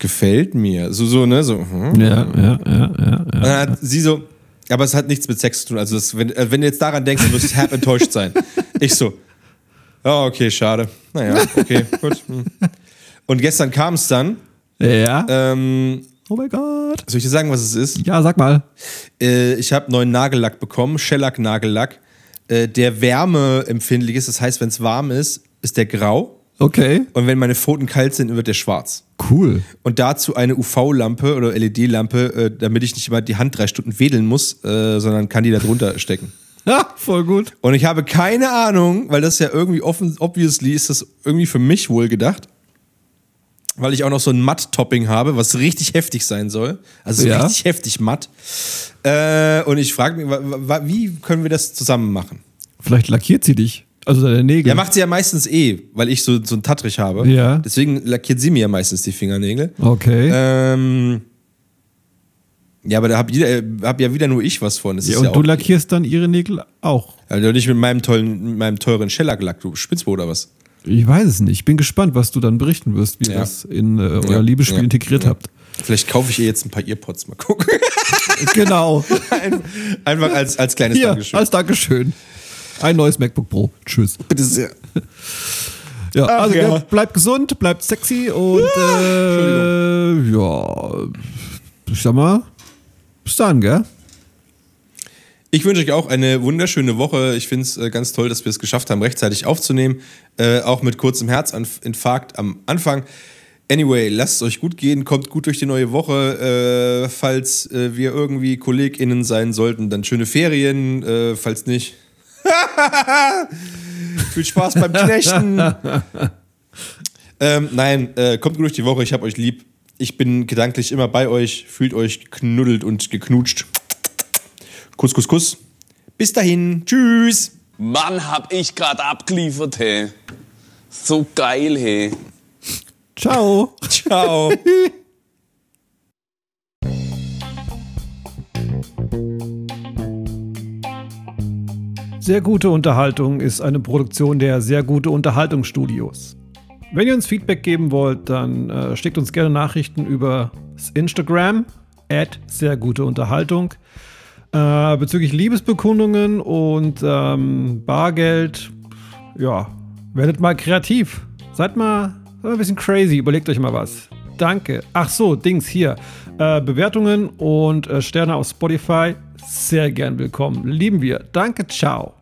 gefällt mir, so so ne so. hm. Ja, ja, ja, ja. Und dann hat sie so, aber es hat nichts mit Sex zu tun. Also das, wenn, äh, wenn du jetzt daran denkst, dann wirst du herb enttäuscht sein. Ich so, ja okay, schade. Naja, okay, gut. hm. Und gestern kam es dann. Ja. Ähm, oh mein Gott. soll ich dir sagen, was es ist? Ja, sag mal. Äh, ich habe neuen Nagellack bekommen, Shellac-Nagellack, äh, der wärmeempfindlich ist. Das heißt, wenn es warm ist, ist der grau. Okay. Und wenn meine Pfoten kalt sind, wird der schwarz. Cool. Und dazu eine UV-Lampe oder LED-Lampe, äh, damit ich nicht immer die Hand drei Stunden wedeln muss, äh, sondern kann die da drunter stecken. Ja, voll gut. Und ich habe keine Ahnung, weil das ja irgendwie offen, obviously ist das irgendwie für mich wohl gedacht. Weil ich auch noch so ein Matt-Topping habe, was richtig heftig sein soll. Also so Ja. richtig heftig matt. Äh, und ich frage mich, wie können wir das zusammen machen? Vielleicht lackiert sie dich. Also deine Nägel. Ja, macht sie ja meistens eh, weil ich so, so einen Tattrich habe. Ja. Deswegen lackiert sie mir ja meistens die Fingernägel. Okay. Ähm, ja, aber da hab, jeder, hab ja wieder nur ich was von. Das ja, ist und ja du lackierst dann ihre Nägel auch. Also nicht mit meinem tollen, mit meinem teuren Shellac-Lack, du Spitzbo oder was? Ich weiß es nicht. Ich bin gespannt, was du dann berichten wirst, wie ihr Ja. das in äh, euer Ja. Liebesspiel Ja. integriert habt. Vielleicht kaufe ich ihr jetzt ein paar Earpods, mal gucken. Genau. Ein- Einfach als, als kleines Hier, Dankeschön. als Dankeschön. Ein neues MacBook Pro. Tschüss. Bitte sehr. Ja, Ach also ja. ja, bleibt gesund, bleibt sexy und äh, ja, ich sag mal, bis dann, gell? Ich wünsche euch auch eine wunderschöne Woche. Ich finde es äh, ganz toll, dass wir es geschafft haben, rechtzeitig aufzunehmen. Äh, auch mit kurzem Herzinfarkt am Anfang. Anyway, lasst es euch gut gehen, kommt gut durch die neue Woche. Äh, falls äh, wir irgendwie KollegInnen sein sollten, dann schöne Ferien. Äh, falls nicht, viel Spaß beim Knechten. ähm, nein, äh, kommt gut durch die Woche. Ich hab euch lieb. Ich bin gedanklich immer bei euch. Fühlt euch geknuddelt und geknutscht. Kuss, Kuss, Kuss. Bis dahin. Tschüss. Mann, hab ich grad abgeliefert, hey. So geil, hey. Ciao. Ciao. Sehr gute Unterhaltung ist eine Produktion der Sehr gute Unterhaltungsstudios. Wenn ihr uns Feedback geben wollt, dann äh, schickt uns gerne Nachrichten über Instagram at sehr gute Unterhaltung äh, bezüglich Liebesbekundungen und ähm, Bargeld. Ja, werdet mal kreativ. Seid mal, seid mal ein bisschen crazy. Überlegt euch mal was. Danke. Ach so, Dings hier. Äh, Bewertungen und äh, Sterne auf Spotify. Sehr gern willkommen. Lieben wir. Danke. Ciao.